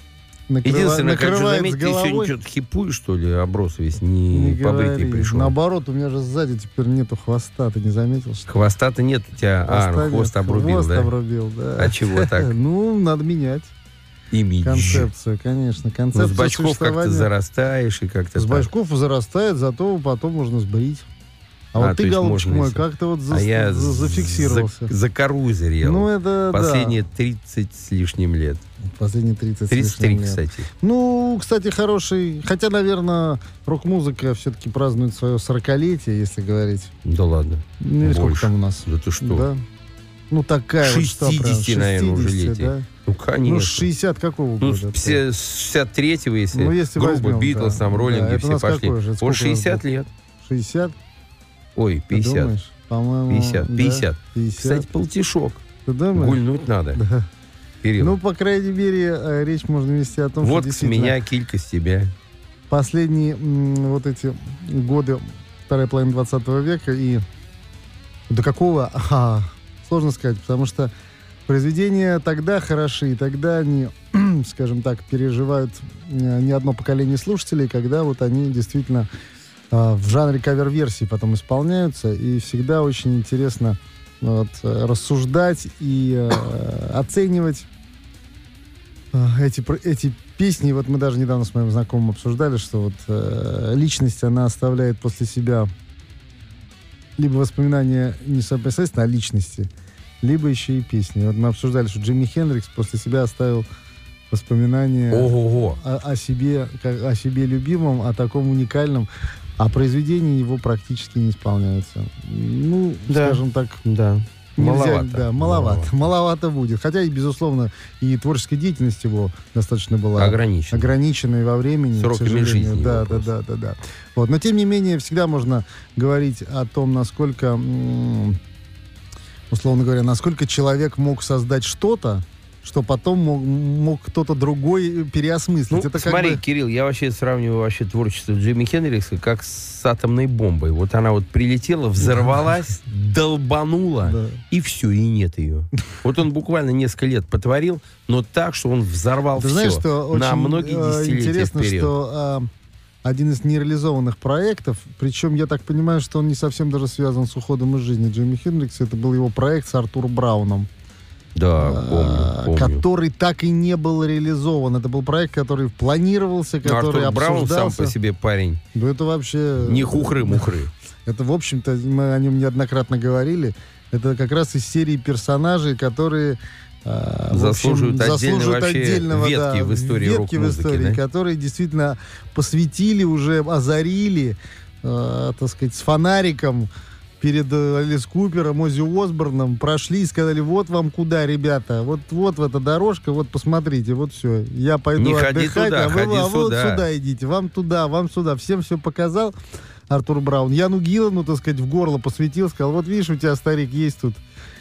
накрыва- Единственное, накрывает заметить, ты головой... сегодня что-то хипуешь, что ли, оброс весь, не, не побритый говори. пришел. Наоборот, у меня же сзади теперь нету хвоста, ты не заметил? Что? Хвоста-то нет у тебя. а, ну, Хвоста хвост нет. обрубил, Хвост да? обрубил, да. А чего [LAUGHS] так? Ну, надо менять Имидж. концепцию, конечно. Ну, Концепцию с бачков как-то зарастаешь и как-то С так. бачков зарастает, зато потом можно сбрить. А, А, вот то ты, голубчик мой, как-то вот за- а я за- зафиксировался. За, закорузерил. Ну, это да. Последние 30 с лишним лет. Последние 30 с 33, лишним лет. кстати. Ну, кстати, хороший. Хотя, наверное, рок-музыка все-таки празднует свое 40-летие, если говорить. Да ладно. Ну, или сколько Больше. там у нас? Да ты что? Да. Ну, такая вот что, прям, 60, наверное, уже 60, летие. да? Ну, конечно. Ну, 60 какого Ну, года? с 63-го, если, Ну, если грубо, возьмем, Битлз, да. там, Да, роллинги у все пошли. же? Вот Сколько 60 у нас лет. 60? Ой, Ты 50. думаешь? По-моему, 50, да, 50. 50. Кстати, полтишок. Ты думаешь? Гульнуть надо, Да. Кирилл. Ну, по крайней мере, э, речь можно вести о том, вот что с меня килька с тебя. последние м, вот эти годы, вторая половина 20 века, и до какого, а, сложно сказать, потому что произведения тогда хороши, и тогда они, [CLEARS THROAT] скажем так, переживают э, не одно поколение слушателей, когда вот они действительно в жанре кавер-версии потом исполняются, и всегда очень интересно вот, э, рассуждать и э, оценивать э, эти, эти песни. Вот мы даже недавно с моим знакомым обсуждали, что вот э, личность, она оставляет после себя либо воспоминания не непосредственно о личности, либо еще и песни. Вот мы обсуждали, что Джимми Хендрикс после себя оставил воспоминания Ого-го. о, о себе, как, о себе любимом, о таком уникальном, а произведения его практически не исполняются. Ну, Да. скажем так, Да. нельзя, Маловато. да, маловато, маловато будет. Хотя и безусловно и творческая деятельность его достаточно была Ограничен. ограниченной во времени, Сроками жизни Да, да, вопрос. да, да, да. Вот, но тем не менее всегда можно говорить о том, насколько, условно говоря, насколько человек мог создать что-то, что потом мог, мог кто-то другой переосмыслить. Ну, Это смотри, бы- Кирилл, я вообще сравниваю вообще творчество Джимми Хендрикса как с атомной бомбой. Вот она вот прилетела, взорвалась, [LAUGHS] долбанула, Да. и все, и нет ее. Вот он буквально несколько лет потворил, но так, что он взорвал Ты все знаешь, что на очень многие э, десятилетия интересно, вперед. что а, один из нереализованных проектов, причем я так понимаю, что он не совсем даже связан с уходом из жизни Джимми Хендрикса, это был его проект с Артуром Брауном, Да, а, помню, помню. который так и не был реализован. Это был проект, который планировался, Ну, который Артур Браун сам по себе парень. Ну, это вообще... Не хухры-мухры. [LAUGHS] Это, в общем-то, мы о нем неоднократно говорили. Это как раз из серии персонажей, которые а, в общем, Заслуживают отдельно заслуживают отдельного, ветки да, в истории ветки в истории, да? которые действительно посвятили уже, озарили, э, так сказать, с фонариком перед э, Элис Купером, Ози Осборном, прошли и сказали, вот вам куда, ребята, вот, вот в эта дорожка, вот посмотрите, вот все, я пойду Не отдыхать, туда, а вы, а вы вот сюда». сюда идите, вам туда, вам сюда, всем все показал. Артур Браун. Яну Гиллану, так сказать, в горло посветил, сказал, вот видишь, у тебя, старик, есть тут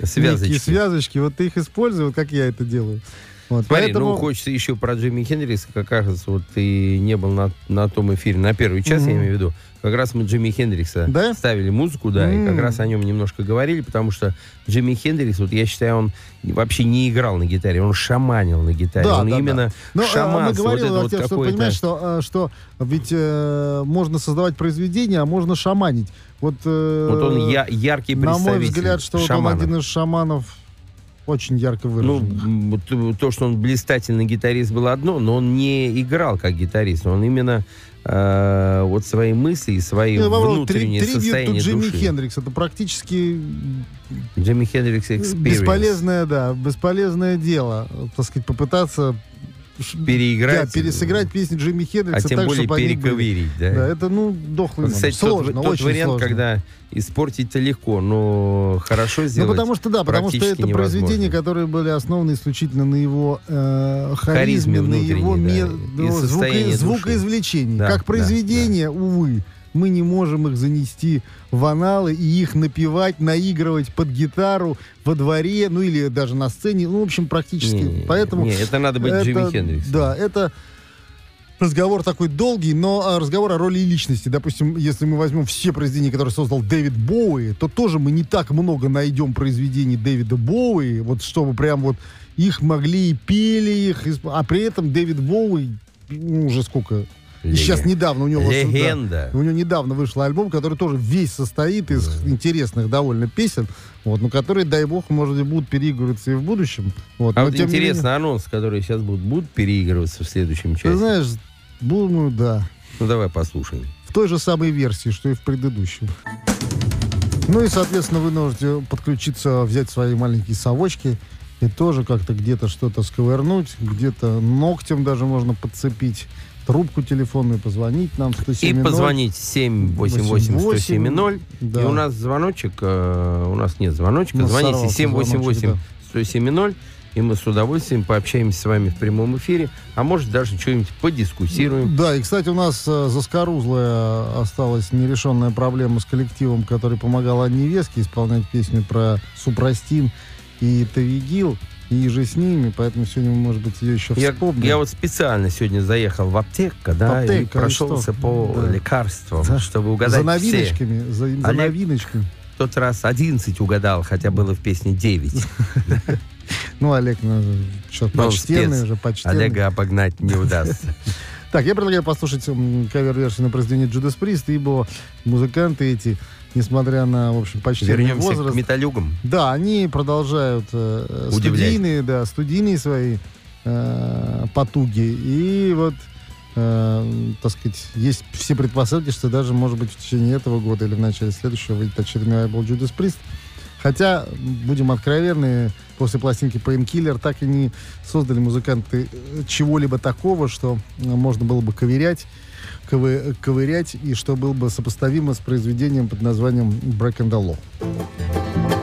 Связочки. связочки, вот ты их используй, вот как я это делаю. Вот, Смотри, поэтому... ну хочется еще про Джимми Хендрикса, как кажется, вот ты не был на, на том эфире, на первый час, я Мгм. имею в виду. Как раз мы Джимми Хендрикса Да? ставили музыку, да, и М. как раз о нем немножко говорили, потому что Джимми Хендрикс, вот я считаю, он вообще не играл на гитаре, он шаманил на гитаре. Да, он да, именно Но э, мы шаманство, вот говорили, это вот что, понимаешь, что, э, что ведь э, можно создавать произведение, а можно шаманить. Вот, э, Вот он я- яркий На мой представитель взгляд, что вот он один из шаманов очень ярко Ну, выраженных. вот то, что он блистательный гитарист, было одно, но он не играл как гитарист. Он именно э, вот свои мысли и свои Ну, попробуй, внутренние три- состояния Джимми души. Хендрикс. Это практически Джимми Хендрикс Experience. бесполезное, да, бесполезное дело, э, так сказать, попытаться Переиграть. да, пересыграть песни Джимми А Хендрикса тем так, более чтобы перековырить, да? Да, это, ну, дохлый номер. Кстати, тот- сложно, тот, очень вариант, сложно. когда испортить-то легко, но хорошо Ну, сделать потому что, да, потому что это произведения, невозможно. которые были основаны исключительно на его э, харизме, Харизме на его да, и ну, состоянии звука- души. звукоизвлечении. Да, как да, произведения, увы, мы не можем их занести в аналы и их напевать, наигрывать под гитару во дворе, ну или даже на сцене, ну, в общем, практически. Не, Поэтому не, это надо быть это- Джимми Хендриксом. Да, это разговор такой долгий, но а, разговор о роли личности. Допустим, если мы возьмем все произведения, которые создал Дэвид Боуи, то тоже мы не так много найдем произведений Дэвида Боуи, вот чтобы прям вот их могли и пели их, а при этом Дэвид Боуи, ну, уже сколько... И сейчас недавно у него... вот, да, Легенда. у него недавно вышел альбом, который тоже весь состоит из интересных довольно песен, вот, но которые, дай бог, может быть, будут переигрываться и в будущем. Вот, А но вот не менее- анонс, которые сейчас будут, будут переигрываться в следующем Ты части? знаешь, думаю, да. Ну, давай послушаем. В той же самой версии, что и в предыдущем. Ну и, соответственно, вы можете подключиться, взять свои маленькие совочки и тоже как-то где-то что-то сковырнуть, где-то ногтем даже можно подцепить, трубку телефонную, позвонить нам в 107 И позвонить 788-107-0. Да. И у нас звоночек, э, у нас нет звоночка. Нас Звоните сорвался звоночек, 788-107-0. И мы с удовольствием пообщаемся с вами в прямом эфире. А может, даже что-нибудь подискуссируем. Да, и, кстати, у нас э, заскорузлая осталась нерешенная проблема с коллективом, который помогал Анне Веске исполнять песню про Супрастин и Тавигил, и же с ними, поэтому сегодня может быть, ее еще Я, вспомним. я вот специально сегодня заехал в аптеку, да, аптеку, и и прошелся что? по Да. лекарствам, За- чтобы угадать за все. новиночками, за, за Олег- новиночками. В тот раз 11 угадал, хотя было в песне 9. [LAUGHS] Ну, Олег, ну, что, Ну, почтенный уже, почтенный. Олега обогнать не удастся. [LAUGHS] Так, я предлагаю послушать кавер-версию на произведение Джудас Прист, ибо музыканты эти, несмотря на, в общем, почтенный Вернемся возраст... к металюгам. Да, они продолжают э, Удивлять. студийные, да, студийные свои э, потуги. И вот, э, так сказать, есть все предпосылки, что даже, может быть, в течение этого года или в начале следующего выйдет очередной альбом Judas Priest. Хотя, будем откровенны, после пластинки Painkiller так и не создали музыканты э, чего-либо такого, что э, можно было бы ковырять, ковы- ковырять, и что было бы сопоставимо с произведением под названием Break Law.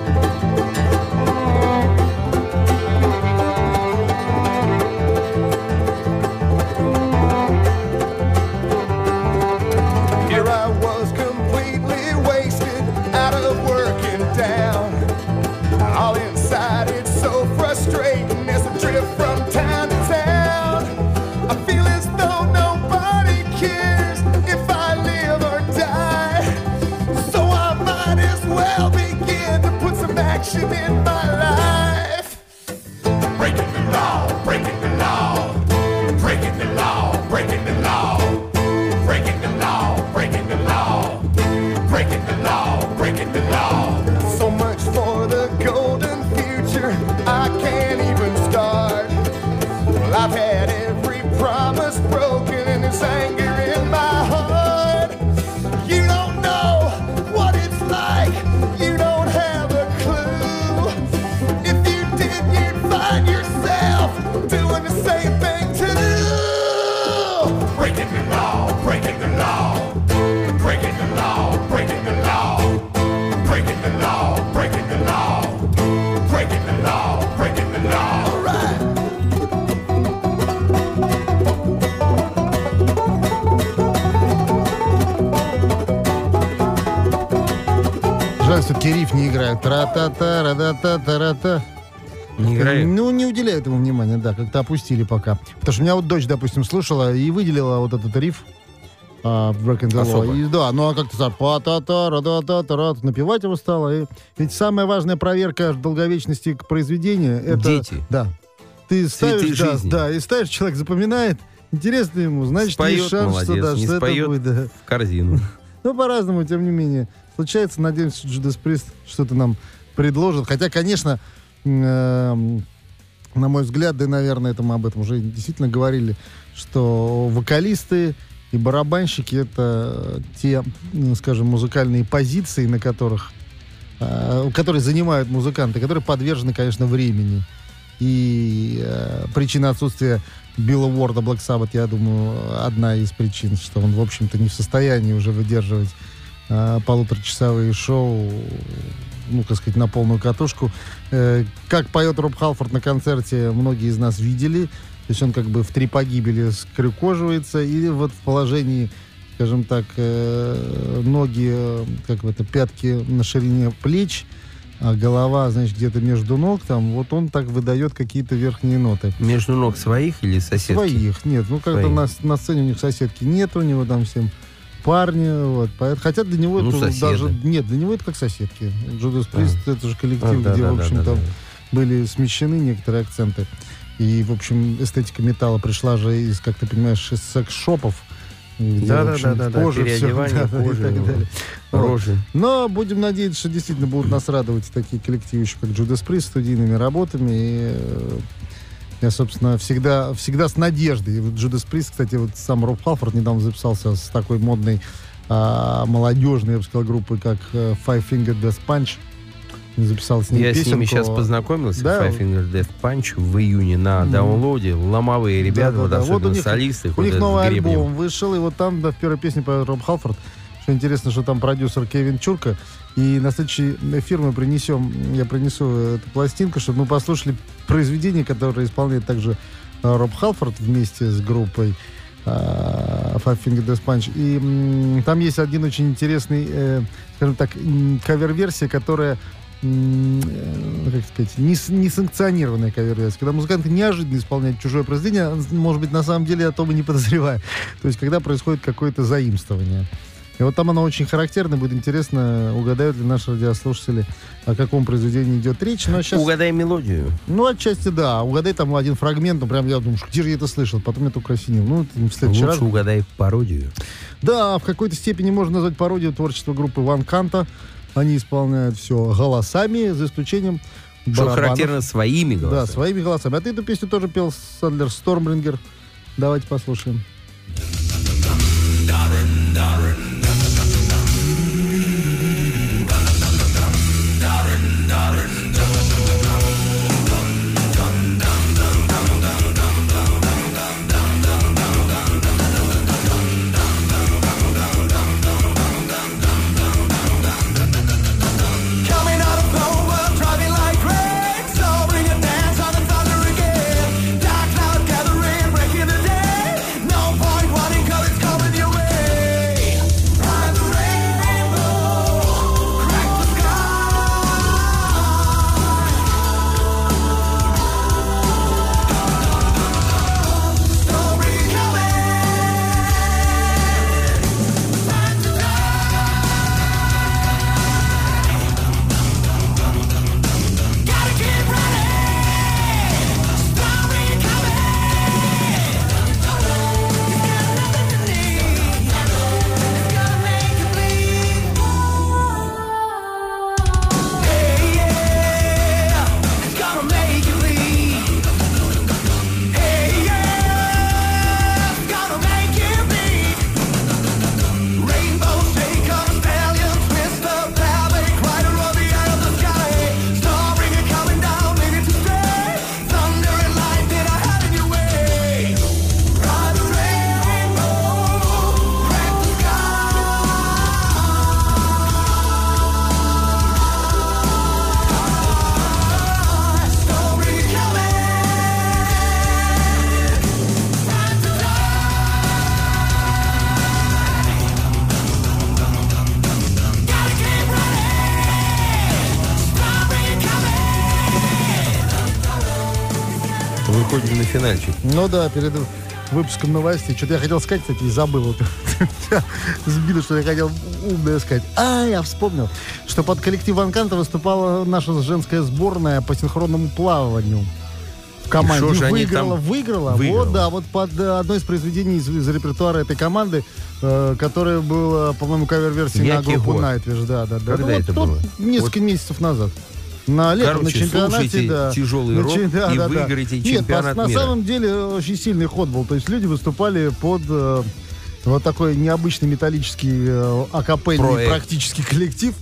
Риф не играет. Тра-та-та, ра-та-та, та-ра-та. Не играет? Ну, не уделяют ему внимания, да, как-то опустили пока. Потому что у меня вот дочь, допустим, слушала и выделила вот этот риф а, Break and the Law. Особо. И, да, ну а как-то так, па та та ра та та та ра напевать его стало. И, ведь самая важная проверка долговечности к произведению это... Дети. Да. Ты Цветы ставишь, да, жизни. да, и ставишь, человек запоминает, интересно ему, значит, Споет, есть шанс, что, молодец, да, не что споет. это будет, да. В корзину. [LAUGHS] Ну, по-разному, тем не менее. Случается, надеемся, Judas Priest что-то нам предложит. Хотя, конечно, эм, на мой взгляд, да, наверное, это мы об этом уже действительно говорили, что вокалисты и барабанщики это те, скажем, музыкальные позиции, на которых, э, которые занимают музыканты, которые подвержены, конечно, времени. И э, причина отсутствия Билла Уорда Black Sabbath, я думаю, одна из причин, что он, в общем-то, не в состоянии уже выдерживать э, полуторачасовые шоу, ну, так сказать, на полную катушку. Э, как поет Роб Халфорд на концерте, многие из нас видели. То есть он как бы в три погибели скрюкоживается, и вот в положении, скажем так, э, ноги, э, как в это, пятки на ширине плеч, а голова, значит, где-то между ног, там, вот он так выдает какие-то верхние ноты. Между ног своих или соседки? Своих, нет. Ну, как-то на, на сцене у них соседки нет, у него там всем парни, вот. Хотя для него Ну, это соседи. даже... Нет, для него это как соседки. Джудас А. Прист, это же коллектив, А, да, где, да, в да, общем, да, там да. были смещены некоторые акценты. И, в общем, эстетика металла пришла же из, как ты понимаешь, из секс-шопов. где, Да, в да, общем, да, да, да, кожа, переодевание [LAUGHS] да, да, и кожи, так далее. Рожи. Но будем надеяться, что действительно будут нас радовать такие коллективы, еще как Judas Priest, студийными работами. И, э, я, собственно, всегда, всегда с надеждой. И вот Judas Priest, кстати, вот сам Роб Халфорд недавно записался с такой модной а, молодежной, я бы сказал, группой, как э, Five Finger Death Punch. Записал с ним Я с песенку. ними сейчас познакомился, Да. Five Finger Death Punch, в июне на Мгм. даунлоде. Ломовые ребята, вот Да-да-да. Вот особенно у них- солисты. У вот них новый с гребнем. альбом вышел, и вот там да, в первой песне поет Роб Халфорд. Что интересно, что там продюсер Кевин Чурка. И на следующий эфир мы принесем, я принесу эту пластинку, чтобы мы послушали произведение, которое исполняет также э, Роб Халфорд вместе с группой э, Five Finger Death Punch. И там есть один очень интересный, э, скажем так, кавер-версия, которая как сказать, не, с- не санкционированная кавер-версия. Когда музыканты неожиданно исполняют чужое произведение, а, может быть, на самом деле о том и не подозревая. [LAUGHS] То есть, когда происходит какое-то заимствование. И вот там оно очень характерно, будет интересно, угадают ли наши радиослушатели, о каком произведении идет речь. Но сейчас, Угадай мелодию. ну, отчасти да. Угадай там один фрагмент, ну, прям я думаю, где же я это слышал? Потом я только осенил. Ну, это в следующий раз. Лучше угадай пародию. Да, в какой-то степени можно назвать пародию творчества группы Ван Канта. Они исполняют все голосами, за исключением Что барабанов. характерно своими Да, голосами. своими голосами. А ты эту песню тоже пел Сандлер Стормбрингер. Давайте послушаем. Coming Ну да, перед выпуском новостей. Что-то я хотел сказать, кстати, и забыл. Вот. [LAUGHS] Сбито, что я хотел умное сказать. А, я вспомнил, что под коллектив Ван Канта выступала наша женская сборная по синхронному плаванию. В команде И же выиграла, выиграла. выиграла? Вот, да, вот под э, одно из произведений из, из репертуара этой команды, э, которое было, по-моему, кавер-версией на группу. Nightwish. Да, да, да. Когда Ну, вот это тут было? Несколько месяцев назад. На летом, Короче, на чемпионате, слушайте да. тяжелый На рок чем- да, и да, да. выиграете Нет, чемпионат на мира. самом деле очень сильный ход был. То есть люди выступали под э, вот такой необычный металлический э, акапельный Проект. практически коллектив.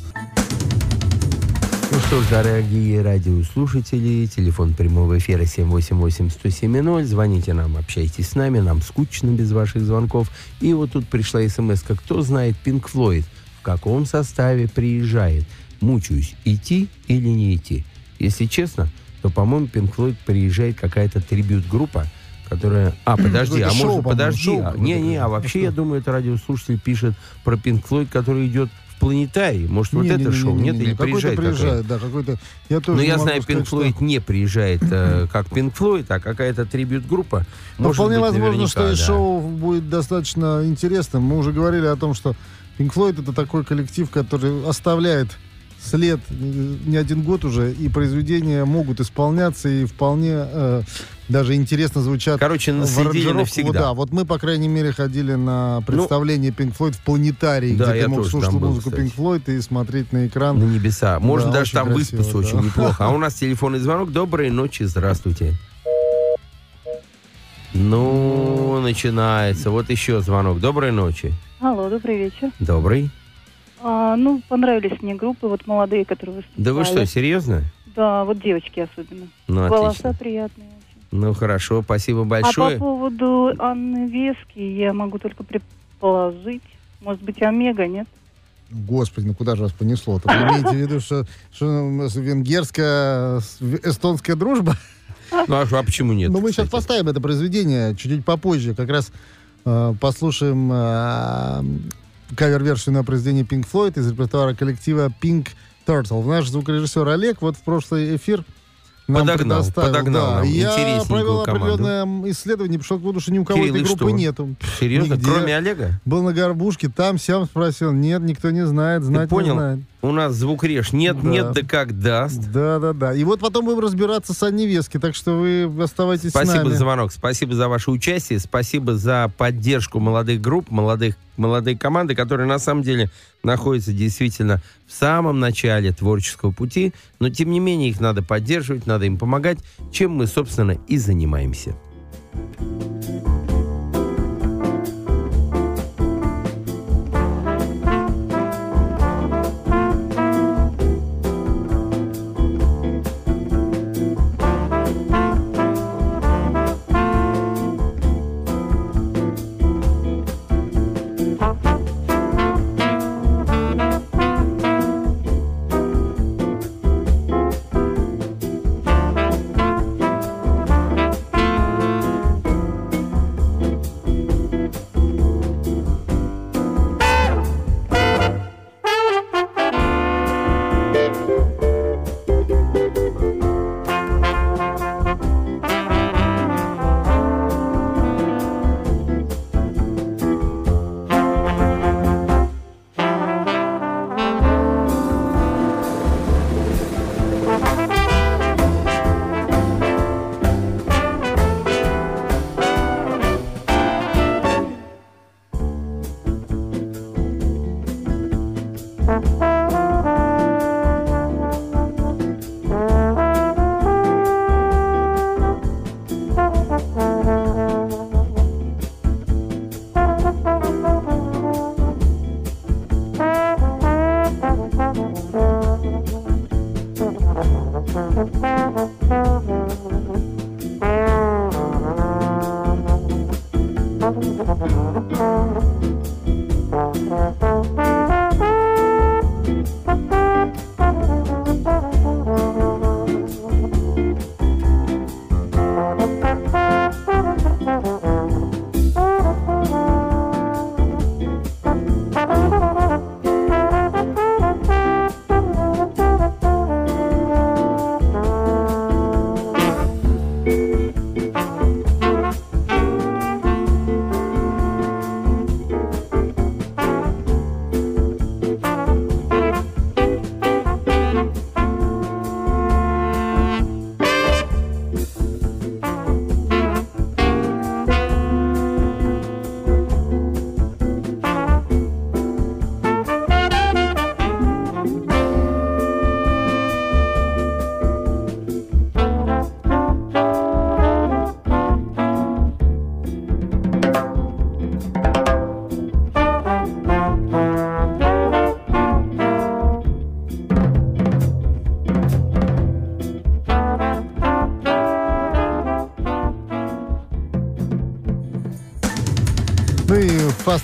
Ну что ж, дорогие радиослушатели, телефон прямого эфира 788-107-0. Звоните нам, общайтесь с нами, нам скучно без ваших звонков. И вот тут пришла смс -ка. Кто знает Пинк Флойд? В каком составе приезжает? Мучаюсь, идти или не идти? Если честно, то, по-моему, Пинк Флойд приезжает какая-то трибют-группа, которая... А, подожди, Какое-то а шоу, может, подожди. шоу а, какое-то. Не-не, а вообще, я думаю, это радиослушатель пишет про Пинк Флойд, который идет в планетарий. Может, вот это шоу? Нет, или какой-то приезжает приезжает, да, какой-то. Я тоже Ну, не я знаю, что- Флойд не приезжает э, [CLEARS THROAT] как Пинк Флойд, а какая-то трибют-группа. Но Может вполне быть, возможно, что и шоу будет достаточно интересным. Мы уже говорили о том, что Pink Floyd это такой коллектив, который оставляет след не один год уже, и произведения могут исполняться, и вполне э, даже интересно звучат. Короче, аранжировку. навсегда. Вот, да, вот мы, по крайней мере, ходили на представление Pink Floyd в планетарии, Да, где ты мог слушать был, музыку кстати. Pink Floyd и смотреть на экран. На небеса. Можно Да, даже очень там красиво, выспаться очень да. неплохо. А у нас телефонный звонок. Доброй ночи, здравствуйте. Ну, начинается. Вот еще звонок. Доброй ночи. Алло, добрый вечер. Добрый. А, ну, понравились мне группы, вот молодые, которые выступали. Да вы что, серьезно? Да, вот девочки особенно. Ну, Голоса отлично. приятные. Ну, хорошо, спасибо А большое. по поводу Анны Вески я могу только предположить. Может быть, Омега, нет? Господи, ну куда же вас понесло-то? Вы имеете в виду, что, что венгерская, эстонская дружба? Ну, а, а почему нет? Ну, мы сейчас поставим это произведение чуть-чуть попозже. Как раз э, послушаем э, кавер-версию на произведение Pink Floyd из репертуара коллектива Pink Turtle. Наш звукорежиссер Олег вот в прошлый эфир нам Подогнал, предоставил. подогнал да. нам Я провел определенное исследование, пришел к выводу, что ни у кого Кирилл, этой группы что? нету. Серьезно? Нигде. Кроме Олега? Был на горбушке, там, сям спросил. Нет, никто не знает, знать Ты понял? не знает. У нас звук режь. Нет, Да. нет, да как даст. Да, да, да. И вот потом будем разбираться с Вески, так что вы оставайтесь с Спасибо нами. за звонок, спасибо за ваше участие, спасибо за поддержку молодых групп, молодых, молодой команды, которые на самом деле находятся действительно в самом начале творческого пути, но тем не менее их надо поддерживать, надо им помогать, чем мы, собственно, и занимаемся. Ну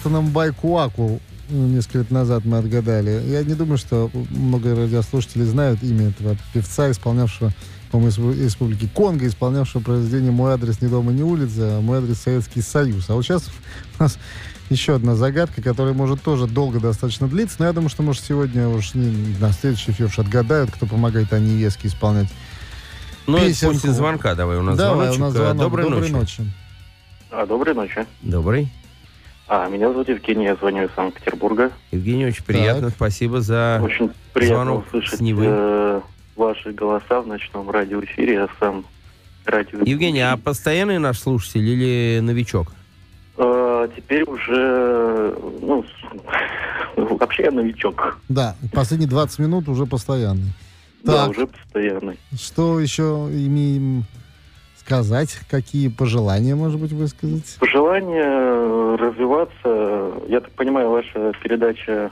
Фастаном Байкуаку несколько лет назад мы отгадали. Я не думаю, что много радиослушателей знают имя этого певца, исполнявшего, по-моему, из Республики Конго, исполнявшего произведение «Мой адрес не дома, не улица», а «Мой адрес Советский Союз». А вот сейчас у нас еще одна загадка, которая может тоже долго достаточно длиться, но я думаю, что, может, сегодня уж не, на следующий эфир уж отгадают, кто помогает Ане Вески исполнять Ну, песенку. после звонка давай. У нас Давай, звоночек. у нас звонок. Доброй, Доброй ночи. ночи. А, доброй ночи. Добрый. А, меня зовут Евгений, я звоню из Санкт-Петербурга. Евгений, очень приятно. Спасибо за Очень приятно звонок услышать с Невы. э, ваши голоса в ночном радиоэфире. Я сам радио... Евгений, а постоянный наш слушатель или новичок? Э, теперь уже, ну, вообще я новичок. Да, последние 20 минут уже постоянный. Да, Так, уже постоянный. что еще имеем сказать? Какие пожелания, может быть, высказать? Пожелание э, развиваться. Я так понимаю, ваша передача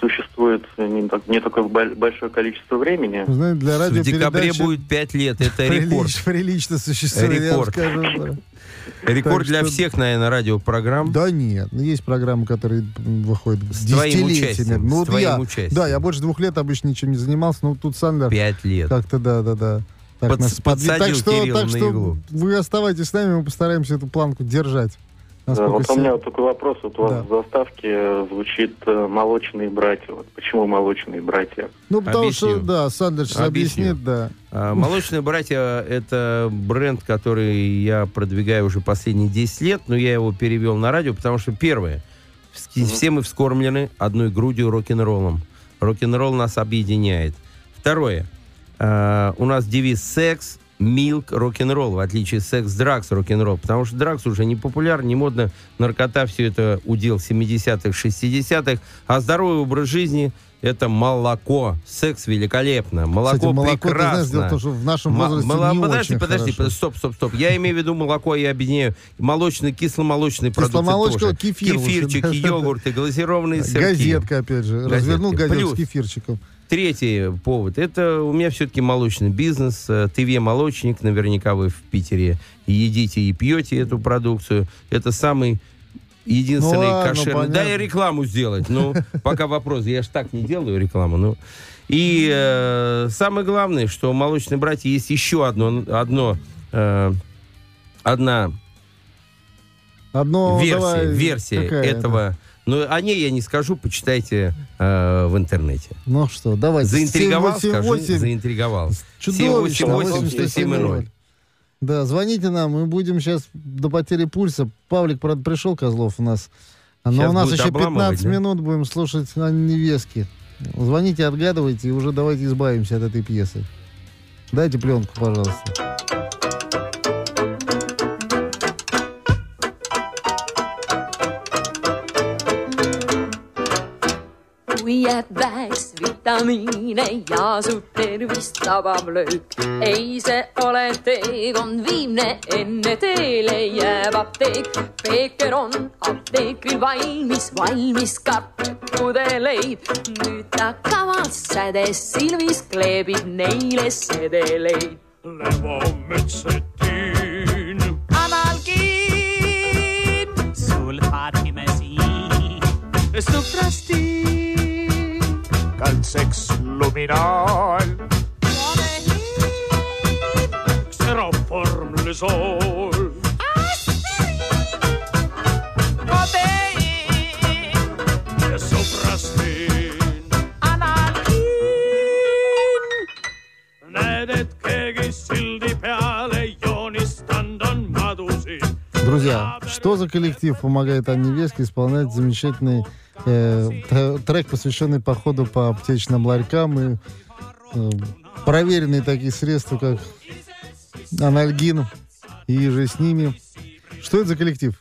существует не, так- не такое боль- большое количество времени. Знаете, для В декабре будет 5 лет. Это рекорд. прилично существует, я вам Рекорд. скажу. да. Рекорд Так для что- всех, наверное, радиопрограмм. Да нет, ну, есть программы, которые выходят С десятилетиями. участием, Ну, с вот твоим я, участием. Да, я больше двух лет обычно ничем не занимался, но тут Сандер 5 лет. как-то, да, да, да. Так, Подс- нас подсадил так что, Кирилла так на что иглу. вы оставайтесь с нами, мы постараемся эту планку держать. Да, вот у меня вот такой вопрос. Вот у вас Да. в заставке э, звучит э, «молочные братья». Вот почему «молочные братья»? Ну, потому что, Объясню. да, Сандер сейчас Объясню. объяснит, да. А, Молочные братья – это бренд, который я продвигаю уже последние 10 лет, но я его перевел на радио, потому что, первое, вс- все мы вскормлены одной грудью рок-н-роллом. Рок-н-ролл нас объединяет. Второе, а, у нас девиз «секс», «милк», рок-н-ролл, в отличие секс, дракс, рок-н-ролл, потому что дракс уже не популярен, не модно, наркота, все это удел 70-х, 60-х, а здоровый образ жизни – это молоко. Секс великолепно. Молоко Кстати, молоко, ты прекрасно. знаешь, дело в том, что в нашем возрасте мало- не подожди, очень подожди, хорошо. подожди, стоп, стоп, стоп. Я имею в виду молоко, я объединяю молочный, кисломолочный продукты Кисломолочка, тоже. кефир Кефирчики, йогурты, глазированные сырки. Газетка, опять же. Развернул газетку с кефирчиком. Третий повод. Это у меня все-таки молочный бизнес. э, ТВ «Молочник». Наверняка вы в Питере едите и пьете эту продукцию. Это самый единственный Ну ладно, кошерный. понятно. Да, рекламу сделать. Ну, пока вопрос. Я ж так не делаю рекламу. Ну. И э, самое главное, что у «Молочные братья» есть еще одно, одно, э, одна Одно, версия, давай, версия какая этого. Но о ней я не скажу, почитайте э, в интернете. Ну что, давайте. Заинтриговал, 788. скажу, заинтриговал. Чудовищно. 788-107-0. Да, звоните нам, мы будем сейчас до потери пульса. Павлик, правда, пришел, Козлов у нас. Но Щас у нас еще обламывать, 15 да? минут будем слушать Анны Невески. Звоните, отгадывайте, и уже давайте избавимся от этой пьесы. Дайте пленку, пожалуйста. Kui jääb väheks vitamiine ja su tervist tabab löök. ei, see ole teekond viimne, enne teele jääb apteek. Peeker on apteekril valmis, valmis kartpudeleid. nüüd ta kavas sädes silmis kleebib neile sedeleid. Levomütsetin. Analgin, sulfatimesiin, suprastiin, al sex luminal. Terraform le sol. Ja Näet, et keegi silti Друзья, что за коллектив помогает Анне Веске исполнять замечательный э, трек, посвященный походу по аптечным ларькам и э, проверенные такие средства, как анальгин и же с ними. Что это за коллектив?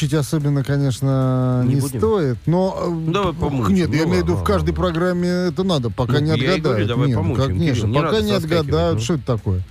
Мучить особенно, конечно, Не не, будем? стоит, но... Ну, давай помучим. Нет, я Ну, имею в виду, в каждой программе это надо, пока Ну, не я отгадают. говорю, давай Нет, ну, помучим, конечно, Кирилл, не пока не отгадают, ну. что это такое?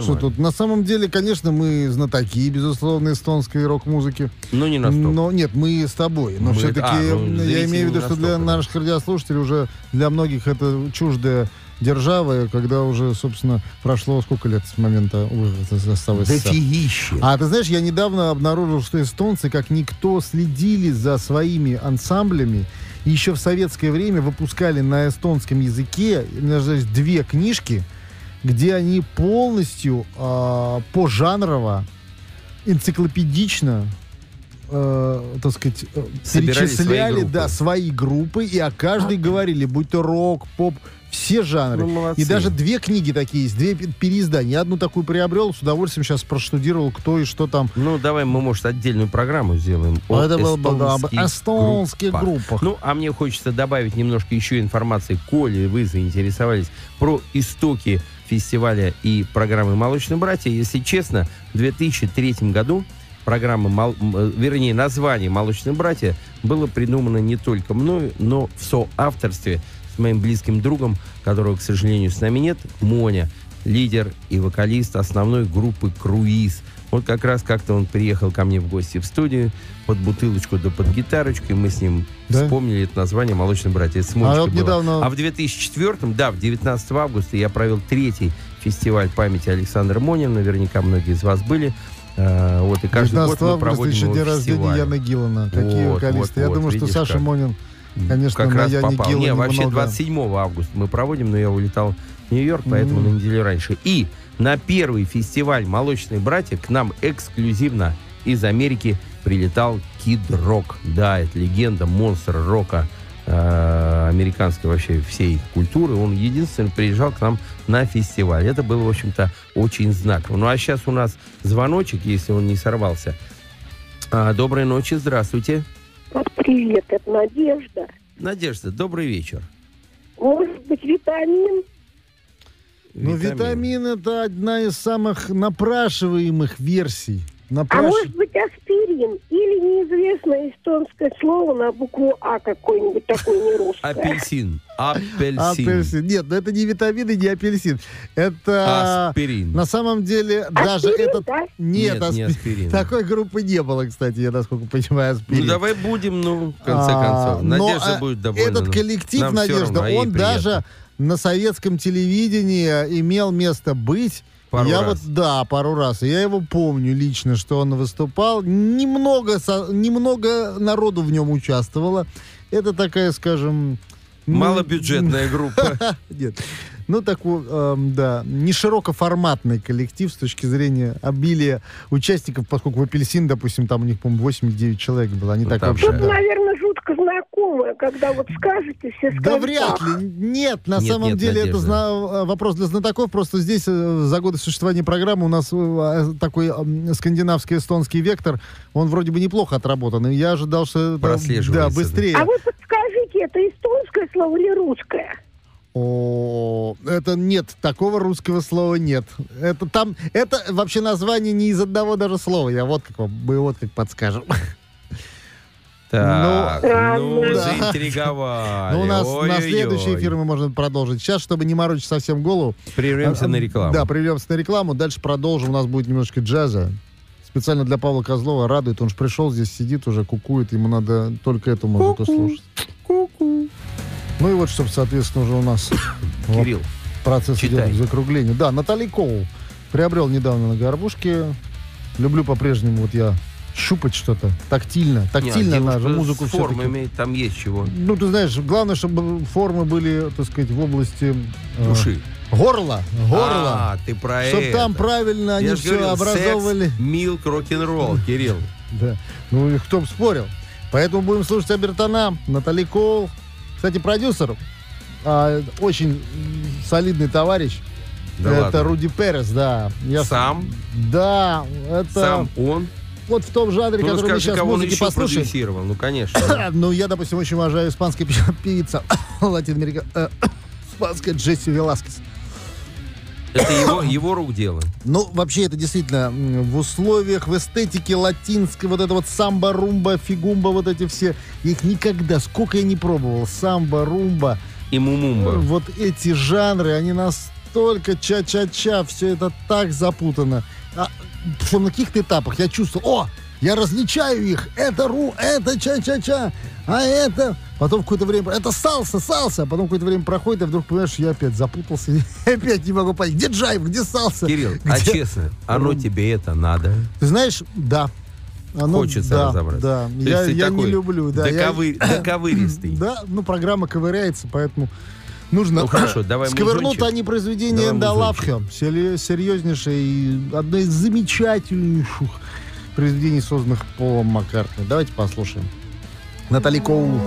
Что тут? На самом деле, конечно, мы знатоки, безусловно, эстонской рок-музыки. Ну, не настолько. Но нет, мы с тобой. Но Мы- все-таки а, ну, я имею в виду, что для наших радиослушателей уже для многих это чуждая держава, и когда уже, собственно, прошло сколько лет с момента выхода состава СССР? Дофигище. А ты знаешь, я недавно обнаружил, что эстонцы, как никто, следили за своими ансамблями. И еще в советское время выпускали на эстонском языке у меня же есть две книжки, где они полностью э, пожанрово, энциклопедично, э, так сказать, э, Собирали перечисляли свои группы. да, свои группы, и о каждой говорили, будь то рок, поп, все жанры. Ну, молодцы. и даже две книги такие есть, две пе- переиздания. Я одну такую приобрел, с удовольствием сейчас проштудировал, кто и что там. Ну, давай мы, может, отдельную программу сделаем А о это было бы, об эстонских группах. Ну, а мне хочется добавить немножко еще информации, коли вы заинтересовались про истоки фестиваля и программы «Молочные братья». Если честно, в 2003 году программа, «Мол- м, э, вернее, название «Молочные братья» было придумано не только мною, но в соавторстве с моим близким другом, которого, к сожалению, с нами нет, Моня, лидер и вокалист основной группы «Круиз». Вот как раз как-то он приехал ко мне в гости в студию под бутылочку да под гитарочку, и мы с ним Да? вспомнили это название «Молочные братья». А вот недавно- А в 2004, да, в 19 августа я провел третий фестиваль памяти Александра Монина. Наверняка многие из вас были. Э, вот, и каждый 19 год мы проводим еще день рождения. Яны Гиллана. Какие Вот, вокалисты. вот, Я вот, думаю, что Саша как. Монин, конечно, как раз попал. Гиллане Не, вообще много. 27 августа мы проводим, но я улетал в Нью-Йорк, поэтому Мгм. на неделю раньше. И на первый фестиваль «Молочные братья» к нам эксклюзивно из Америки прилетал Кид Рок. Да, это легенда, монстр рока э, американской вообще всей культуры. Он единственный приезжал к нам на фестиваль. Это было, в общем-то, очень знаково. Ну, а сейчас у нас звоночек, если он не сорвался. А, доброй ночи, здравствуйте. Привет, это Надежда. Надежда, добрый вечер. Может быть, витамин? Ну, витамин это одна из самых напрашиваемых версий. А Напраш- может быть, аспирин? Или неизвестное эстонское слово на букву А какое-нибудь такое не русское? Апельсин. Апельсин. Апельсин. Нет, ну это не витамин и не апельсин. Это... Аспирин. На самом деле, даже Аспирин, этот... да? Нет, Нет, не аспи- аспирин. Такой группы не было, кстати, я насколько понимаю, аспирин. Ну, давай будем, ну, в конце А, концов. но, Надежда а, будет довольна. Этот ну. коллектив, Нам Надежда, равно, а он даже на советском телевидении имел место быть. Пару я раз. вот, да, пару раз. Я его помню лично, что он выступал. Немного, со- немного народу в нем участвовало. Это такая, скажем... ну, Малобюджетная [LAUGHS] группа. Нет. Ну, такой, эм, да, не широкоформатный коллектив с точки зрения обилия участников, поскольку в «Апельсин», допустим, там у них, по-моему, 8 или 9 человек было. Они так там вообще... Тут, да. наверное, жутко знакомое, когда вот скажете, все скажут. Да вряд ли. Нет, на Нет, самом нет, деле это Надежда. зна- э, вопрос для знатоков. Просто здесь э, за годы существования программы у нас э, такой м, скандинавский-эстонский вектор, он вроде бы неплохо отработан. И я ожидал, что это, Прослеживается, да, да. быстрее. А вы подскажите, это эстонское слово или русское? О, это нет, такого русского слова нет. Это там, это вообще название не из одного даже слова. Я вот как вам, мы вот как подскажем. [LAUGHS] Так, Ну, ну, да. заинтриговали. Ну, у нас на Ой-ой-ой. следующий эфир мы можем продолжить. Сейчас, чтобы не морочить совсем голову. Прервемся а, на рекламу. Да, прервемся на рекламу. Дальше продолжим. У нас будет немножко джаза. Специально для Павла Козлова радует. Он же пришел, здесь сидит, уже кукует. Ему надо только эту музыку слушать. Ну и вот, чтобы, соответственно, уже у нас... [COUGHS] Кирилл, процесс Читай. идет к закруглению. Да, Натали Коул приобрел недавно на горбушке. Люблю по-прежнему вот я щупать что-то тактильно. Тактильно Не, она же девушка музыку все-таки. имеет, там есть чего. Ну, ты знаешь, главное, чтобы формы были, так сказать, в области... э, Души. Горла. Горло. А, ты про Чтоб это. там правильно они Я же все говорил, образовывали. Секс, милк, рок-н-ролл, Кирилл. [LAUGHS] Да. Ну и кто бы спорил. Поэтому будем слушать Абертона, Натали Кол. Кстати, продюсер, а, очень солидный товарищ. Да это ладно? Руди Перес, да. Я с- Сам? Да, это... Сам он? Вот в том жанре, Ну, который мы сейчас кого музыки послушаем. Ну, конечно. [LAUGHS] Ну, я, допустим, очень уважаю испанская пи- [LAUGHS] певица [LAUGHS] Латиноамерика... э, [COUGHS] Испанская Джесси Веласкес. Это [COUGHS] его, его рук дело. Ну, вообще, это действительно в условиях, в эстетике латинской, вот это вот самбо, румба, фигумба, вот эти все, их никогда, сколько я не пробовал, самбо, румба. И мумумба. Вот эти жанры, они настолько ча-ча-ча, все это так запутано. А, причем на каких-то этапах я чувствую, о, я различаю их, это ру, это ча-ча-ча, а это... Потом какое-то время, это салса, салса, а потом какое-то время проходит, и вдруг понимаешь, я опять запутался, и [LAUGHS] опять не могу понять, где джайв, где салса? Кирилл, а где- честно, оно тебе это надо? Ты знаешь, да. Оно- Хочется да, разобраться. Да, То я, я не такой люблю. Да, я- доковы- доковыристый. [COUGHS] Да, ну программа ковыряется, поэтому нужно... Ну, хорошо, [COUGHS] давай музончик. они произведения Давай Эндалавхе. Серьезнейшее и одно из замечательнейших произведений, созданных Полом Маккартни. Давайте послушаем. Натали Коул.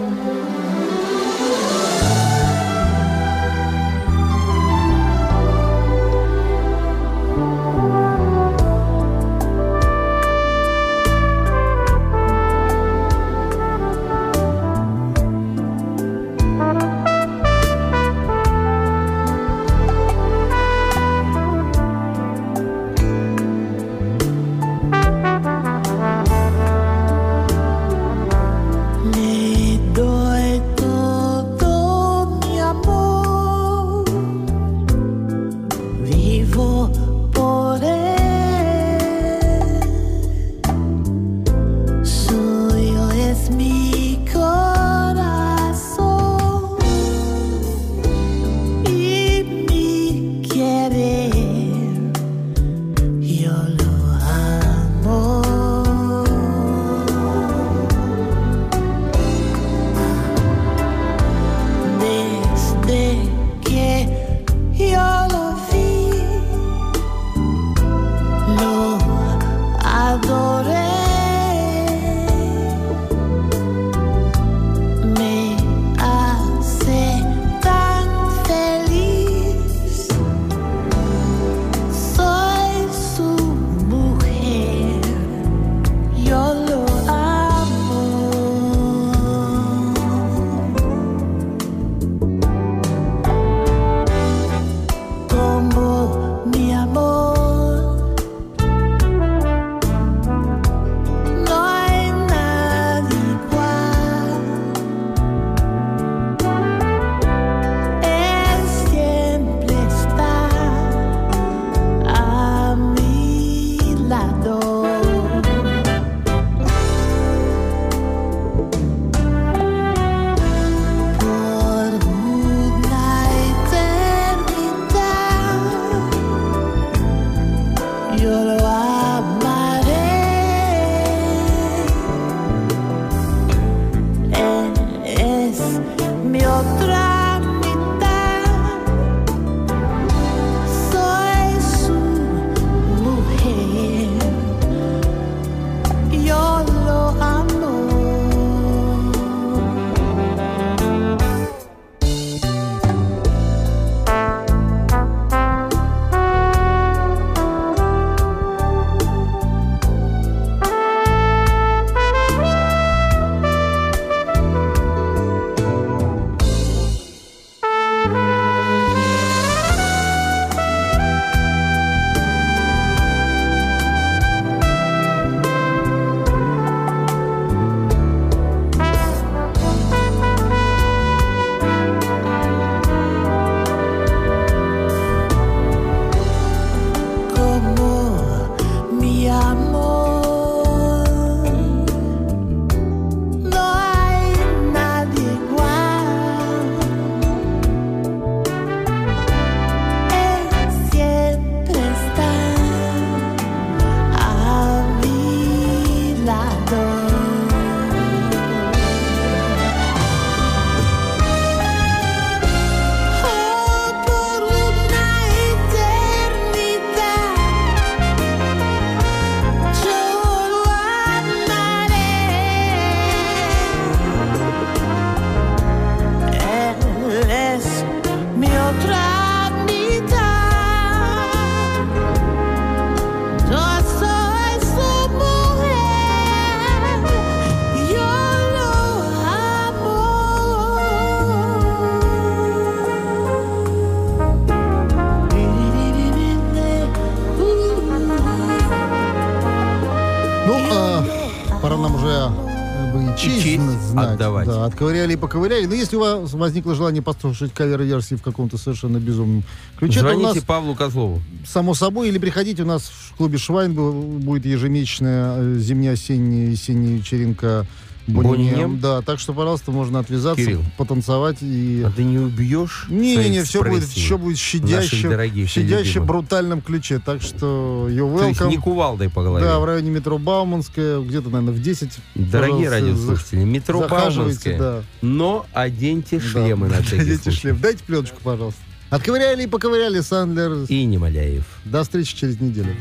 Отковыряли и поковыряли. Но если у вас возникло желание послушать кавер-версии в каком-то совершенно безумном ключе, то у Звоните нас, Павлу Козлову. само собой, или приходите, у нас в клубе «Швайн» бу- будет ежемесячная э, зимняя-осенняя весенняя вечеринка Бонни Бонни М. М. Да, так что, пожалуйста, можно отвязаться, Кирилл. потанцевать и... А ты не убьешь Не-не-не, все будет, все будет щадяще, дорогих в щадяще брутальном ключе. Так что you То есть welcome. не кувалдой по голове. Да, в районе метро Бауманская, где-то, наверное, в 10. Дорогие Пожалуйста, радиослушатели, метро Бауманская. да. Но оденьте шлемы на всякий Оденьте случай. шлем. Дайте пленочку, пожалуйста. Отковыряли и поковыряли, Сандлер. И Немоляев. До встречи через неделю.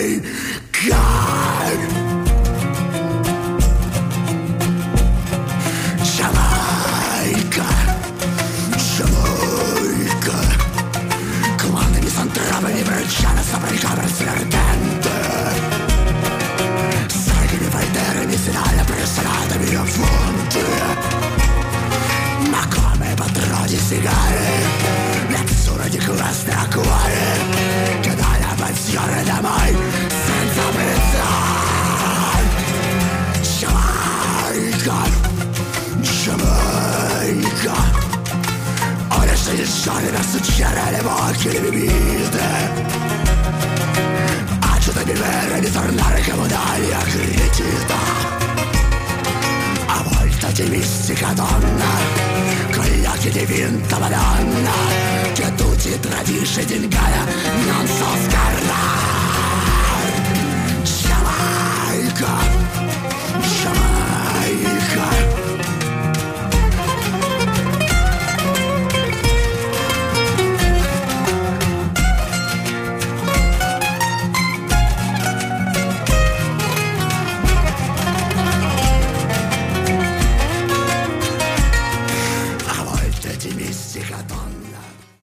Jamaica, masticare Le tesure di queste acquare Che dalla pensione da mai Senza pensare. Jamaica Jamaica. Orası insanı nasıl çiğnerle vakili bir bildi Acıda bir vereni tırnar kımıdayla kreditida A volta di mistica donna Madonna Che tu ti tradisci ed ingaia Non so scarrar Jamaica Jamaica